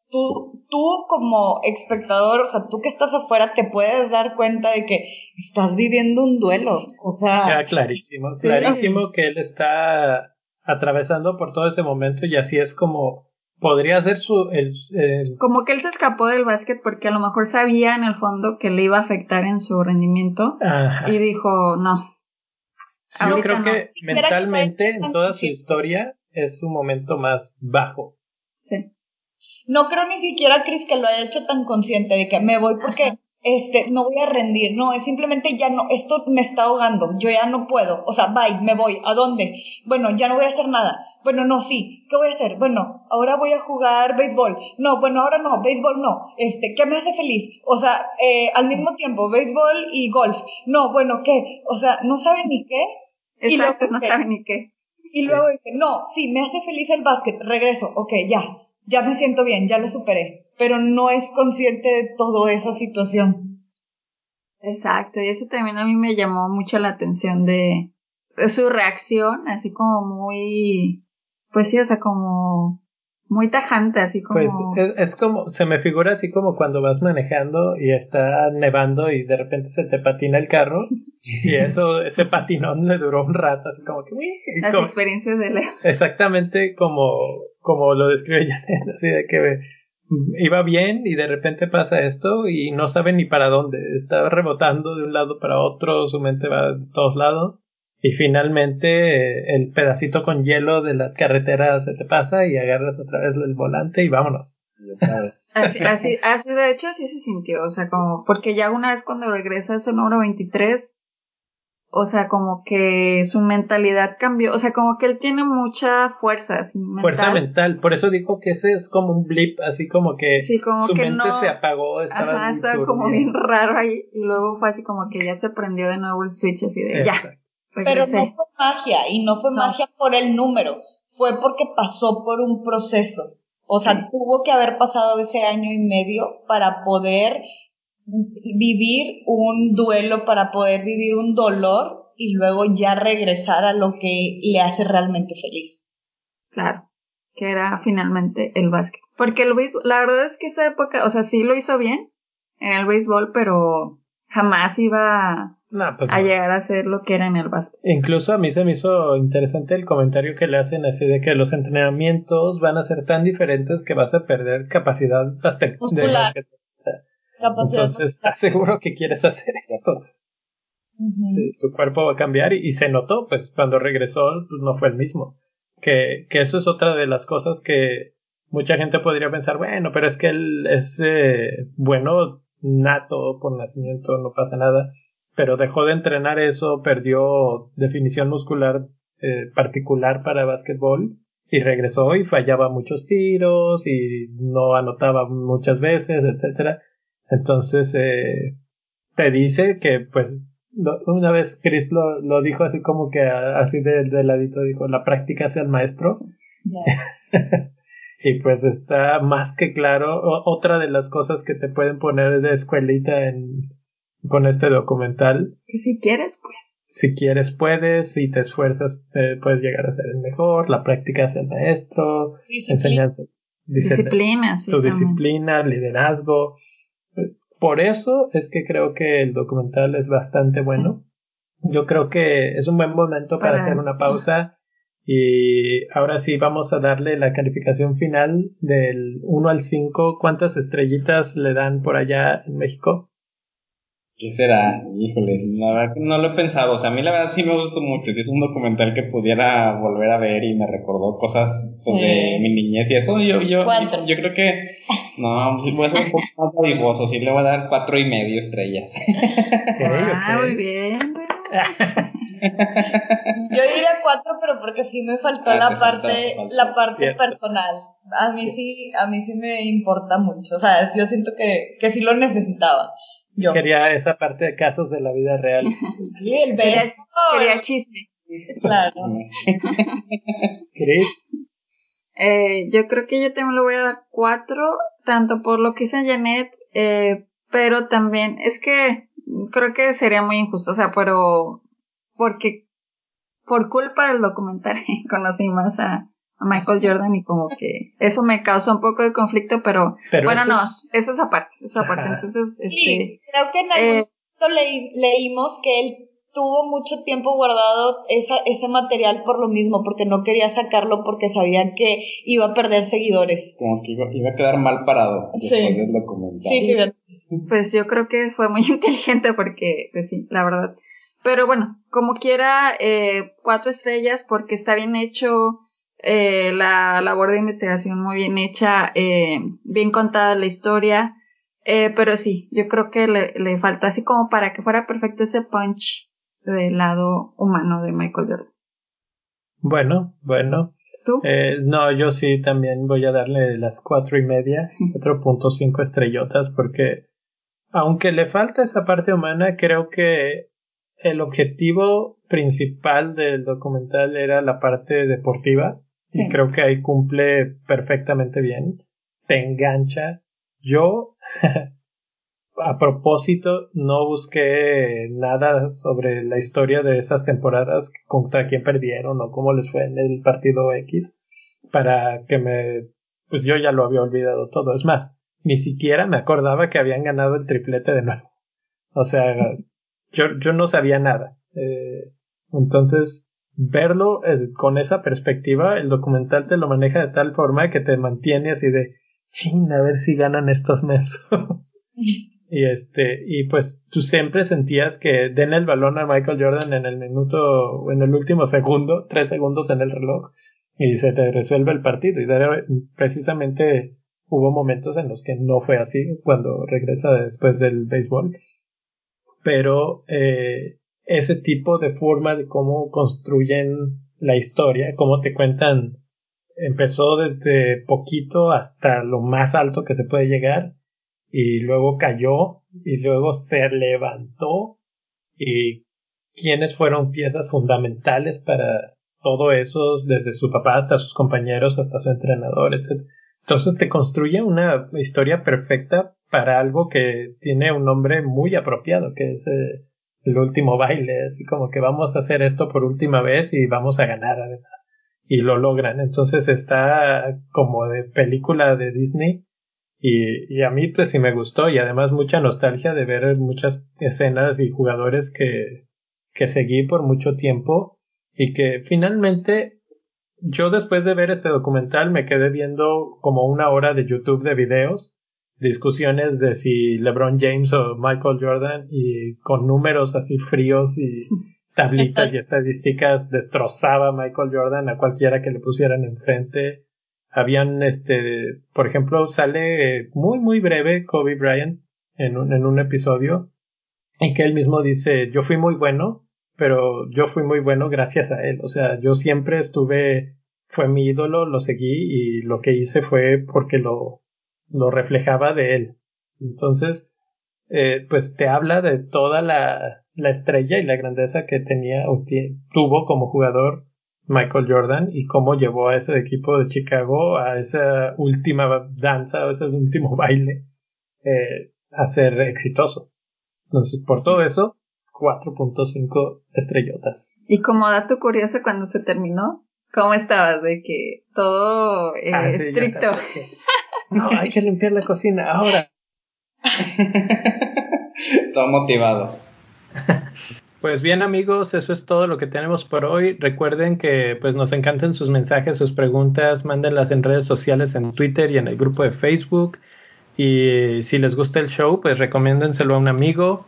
tú, tú como espectador, o sea, tú que estás afuera, te puedes dar cuenta de que estás viviendo un duelo, o sea, Queda clarísimo, Sí. clarísimo que él está atravesando por todo ese momento y así es como podría ser su el, el- Como que él se escapó del básquet porque a lo mejor sabía en el fondo que le iba a afectar en su rendimiento ajá. y dijo, no. Sí, yo creo no. que mentalmente en toda su historia es su momento más bajo. Sí. no creo ni siquiera, Chris, que lo haya hecho tan consciente de que me voy porque, este, no voy a rendir, no, es simplemente ya no, esto me está ahogando, yo ya no puedo, o sea, bye, me voy, ¿a dónde? Bueno, ya no voy a hacer nada, bueno, no, sí, ¿qué voy a hacer? Bueno, ahora voy a jugar béisbol, no, bueno, ahora no, béisbol no, este, ¿qué me hace feliz? O sea, eh, al mismo tiempo, béisbol y golf, no, bueno, ¿qué? O sea, no sabe ni qué. Y Exacto, luego, no sabe ni qué. Y Sí. luego dice, no, sí, me hace feliz el básquet, regreso, ok, ya, ya me siento bien, ya lo superé, pero no es consciente de toda esa situación. Exacto, y eso también a mí me llamó mucho la atención de, de su reacción, así como muy, pues sí, o sea, como muy tajante, así como... Pues es, es como, se me figura así como cuando vas manejando y está nevando y de repente se te patina el carro y eso, ese patinón le duró un rato, así como que, uy, las como- experiencias de Leo. exactamente como, como lo describe Janet, así de que iba bien y de repente pasa esto y no sabe ni para dónde, está rebotando de un lado para otro, su mente va de todos lados y finalmente eh, el pedacito con hielo de la carretera se te pasa y agarras otra vez el volante y vámonos. Así, así, así, de hecho, así se sintió, o sea, como, porque ya una vez cuando regresa a su número 23, o sea, como que su mentalidad cambió, o sea, como que él tiene mucha fuerza, así, mental. Fuerza mental, por eso digo que ese es como un blip, así como que Sí, como su que mente no- se apagó, estaba Ajá, estaba como bien raro ahí, y luego fue así como que ya se prendió de nuevo el switch así de, ya, Exacto. Pero regresé. no fue magia, y no fue No. magia por el número, fue porque pasó por un proceso. O sea, tuvo que haber pasado ese año y medio para poder vivir un duelo, para poder vivir un dolor y luego ya regresar a lo que le hace realmente feliz. Claro, que era finalmente el básquet. Porque el béisbol, la verdad es que esa época, o sea, sí lo hizo bien en el béisbol, pero jamás iba No, pues a no. llegar a ser lo que era en el básquet. Incluso a mí se me hizo interesante el comentario que le hacen así de que los entrenamientos van a ser tan diferentes que vas a perder capacidad hasta de Muscular. básquet. Capacidad Entonces, ¿estás seguro que quieres hacer esto? Sí, tu cuerpo va a cambiar y, y se notó, pues cuando regresó pues, no fue el mismo. Que, que eso es otra de las cosas que mucha gente podría pensar, bueno, pero es que él es eh, bueno nato por nacimiento, no pasa nada, pero dejó de entrenar eso, perdió definición muscular eh, particular para básquetbol y regresó y fallaba muchos tiros y no anotaba muchas veces, etcétera. Entonces eh, te dice que pues lo- una vez Chris lo, lo dijo así como que así de, de ladito dijo la práctica hace al maestro y pues está más que claro O- otra de las cosas que te pueden poner de escuelita en, con este documental. Que si quieres, pues. si quieres puedes. Si te esfuerzas eh, puedes llegar a ser el mejor. La práctica hace al maestro. Disciplina. enseñanza disciplina, tu disciplina, liderazgo. Por eso es que creo que el documental es bastante bueno. Yo creo que es un buen momento para, Para- hacer una pausa y ahora sí vamos a darle la calificación final del 1 al 5. ¿Cuántas estrellitas le dan por allá en México? ¿Qué será? Híjole, la verdad que no lo he pensado. O sea, a mí la verdad sí me gustó mucho. Sí es un documental que pudiera volver a ver y me recordó cosas pues, de mi niñez y eso. Yo, yo, yo creo que no, sí voy a ser un poco más dadivoso. Sí le voy a dar cuatro y medio estrellas. Ah, muy bien. Yo diría cuatro, pero porque sí me faltó Ah, la parte, faltó. la parte Cierto. personal. A mí sí, a mí sí me importa mucho. O sea, yo siento que, que sí lo necesitaba. Yo. Quería esa parte de casos de la vida real. Sí, el Quería, beso. quería chisme. Claro. Chris, Eh, yo creo que yo también le voy a dar cuatro, tanto por lo que hizo Janet, eh, pero también es que creo que sería muy injusto, o sea, pero porque por culpa del documental conocí más a, a Michael Jordan y como que eso me causó un poco de conflicto, pero, Pero bueno, eso no, es- eso es aparte, eso es aparte. Entonces, este, Sí, creo que en algún eh, momento leí- leímos que él tuvo mucho tiempo guardado esa, ese material por lo mismo, porque no quería sacarlo porque sabía que iba a perder seguidores. Como que iba, iba a quedar mal parado Sí. después del documental. Sí, fíjate. pues yo creo que fue muy inteligente porque, pues sí, la verdad. Pero bueno, como quiera, eh, cuatro estrellas porque está bien hecho, eh, la labor de investigación muy bien hecha, eh, bien contada la historia, eh, pero sí, yo creo que le, le faltó así como para que fuera perfecto ese punch del lado humano de Michael Jordan. bueno, bueno. ¿Tú? Eh, no, yo sí también voy a darle las cuatro y media, 4.5 estrellotas, porque aunque le falta esa parte humana, creo que el objetivo principal del documental era la parte deportiva y creo que ahí cumple perfectamente bien, te engancha. Yo, a propósito, no busqué nada sobre la historia de esas temporadas, contra quién perdieron o cómo les fue en el partido X, para que me, pues yo ya lo había olvidado todo. Es más, ni siquiera me acordaba que habían ganado el triplete de nuevo. O sea, yo, yo no sabía nada. Eh, entonces, verlo eh, con esa perspectiva, el documental te lo maneja de tal forma que te mantiene así de, chin, a ver si ganan estos meses. y este, y pues tú siempre sentías que den el balón a Michael Jordan en el minuto, en el último segundo, tres segundos en el reloj, y se te resuelve el partido. Y precisamente hubo momentos en los que no fue así cuando regresa después del béisbol. Pero eh, ese tipo de forma de cómo construyen la historia, cómo te cuentan, empezó desde poquito hasta lo más alto que se puede llegar y luego cayó y luego se levantó y quiénes fueron piezas fundamentales para todo eso, desde su papá hasta sus compañeros, hasta su entrenador, etc. Entonces te construye una historia perfecta para algo que tiene un nombre muy apropiado, que es eh, el último baile, así como que vamos a hacer esto por última vez y vamos a ganar además. Y lo logran. Entonces está como de película de Disney y, y a mí pues sí me gustó y además mucha nostalgia de ver muchas escenas y jugadores que, que seguí por mucho tiempo y que finalmente yo después de ver este documental me quedé viendo como una hora de YouTube de videos, discusiones de si LeBron James o Michael Jordan y con números así fríos y tablitas y estadísticas destrozaba Michael Jordan a cualquiera que le pusieran enfrente. Habían, este, por ejemplo, sale muy, muy breve Kobe Bryant en un, en un episodio en que él mismo dice, yo fui muy bueno, pero yo fui muy bueno gracias a él. O sea, yo siempre estuve, fue mi ídolo, lo seguí y lo que hice fue porque lo, lo reflejaba de él. Entonces, eh, pues te habla de toda la, la estrella y la grandeza que tenía o tuvo como jugador Michael Jordan y cómo llevó a ese equipo de Chicago a esa última danza, a ese último baile eh, a ser exitoso. Entonces, por todo eso, 4.5 estrellotas. Y como dato curioso, cuando se terminó, ¿Cómo estabas? De que todo eh, Ah, sí, estricto. No, hay que limpiar la cocina ahora. Todo motivado. Pues bien amigos, eso es todo lo que tenemos por hoy. Recuerden que pues nos encantan sus mensajes, sus preguntas, mándenlas en redes sociales, en Twitter y en el grupo de Facebook. Y si les gusta el show, pues recomiéndenselo a un amigo.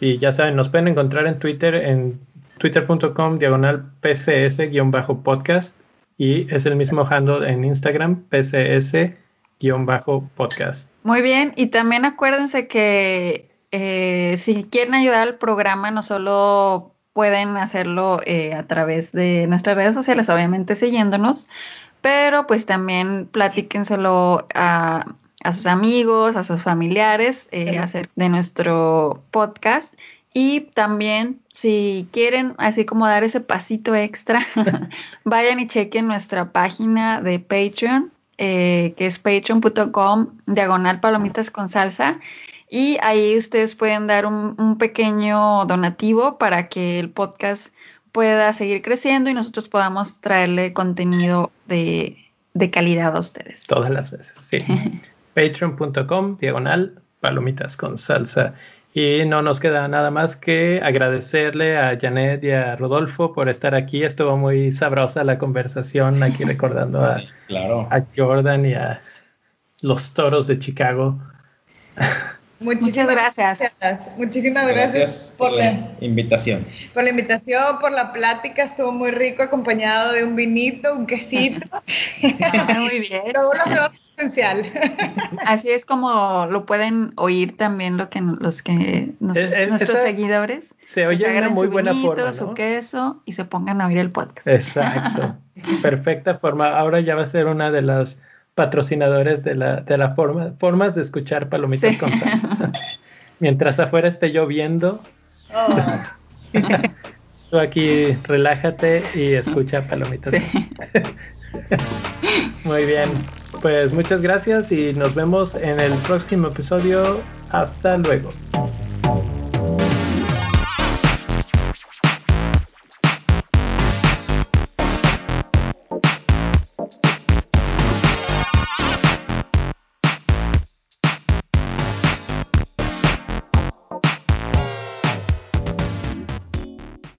Y ya saben, nos pueden encontrar en Twitter en twitter.com diagonal pcs-podcast y es el mismo handle en Instagram pcs-podcast. Muy bien, y también acuérdense que eh, si quieren ayudar al programa, no solo pueden hacerlo eh, a través de nuestras redes sociales, obviamente siguiéndonos, pero pues también platíquenselo a, a sus amigos, a sus familiares eh, acerca de nuestro podcast. Y también, si quieren, así como dar ese pasito extra, vayan y chequen nuestra página de Patreon, eh, que es patreon.com diagonal palomitas con salsa. Y ahí ustedes pueden dar un, un, pequeño donativo para que el podcast pueda seguir creciendo y nosotros podamos traerle contenido de, de calidad a ustedes. Todas las veces, sí. Patreon.com diagonal palomitas con salsa. Y no nos queda nada más que agradecerle a Janet y a Rodolfo por estar aquí. Estuvo muy sabrosa la conversación aquí recordando a, Sí, claro. a Jordan y a los toros de Chicago. Muchísimas Muchas gracias. Muchísimas gracias, Gracias por, por la, la invitación. por la invitación, por la plática. Estuvo muy rico, acompañado de un vinito, un quesito. Muy bien. Todo lo esencial. Así es como lo pueden oír también lo que los que nos- nuestros esa- seguidores Se oye de una muy su buena vinito, forma, su ¿no? queso y se pongan a oír el podcast. Exacto. Perfecta forma. Ahora ya va a ser una de las patrocinadores de la, de la forma, formas de escuchar palomitas Sí. con salsa. Mientras afuera esté lloviendo, Oh, tú aquí relájate y escucha palomitas. Sí. Muy bien. Pues muchas gracias y nos vemos en el próximo episodio. Hasta luego.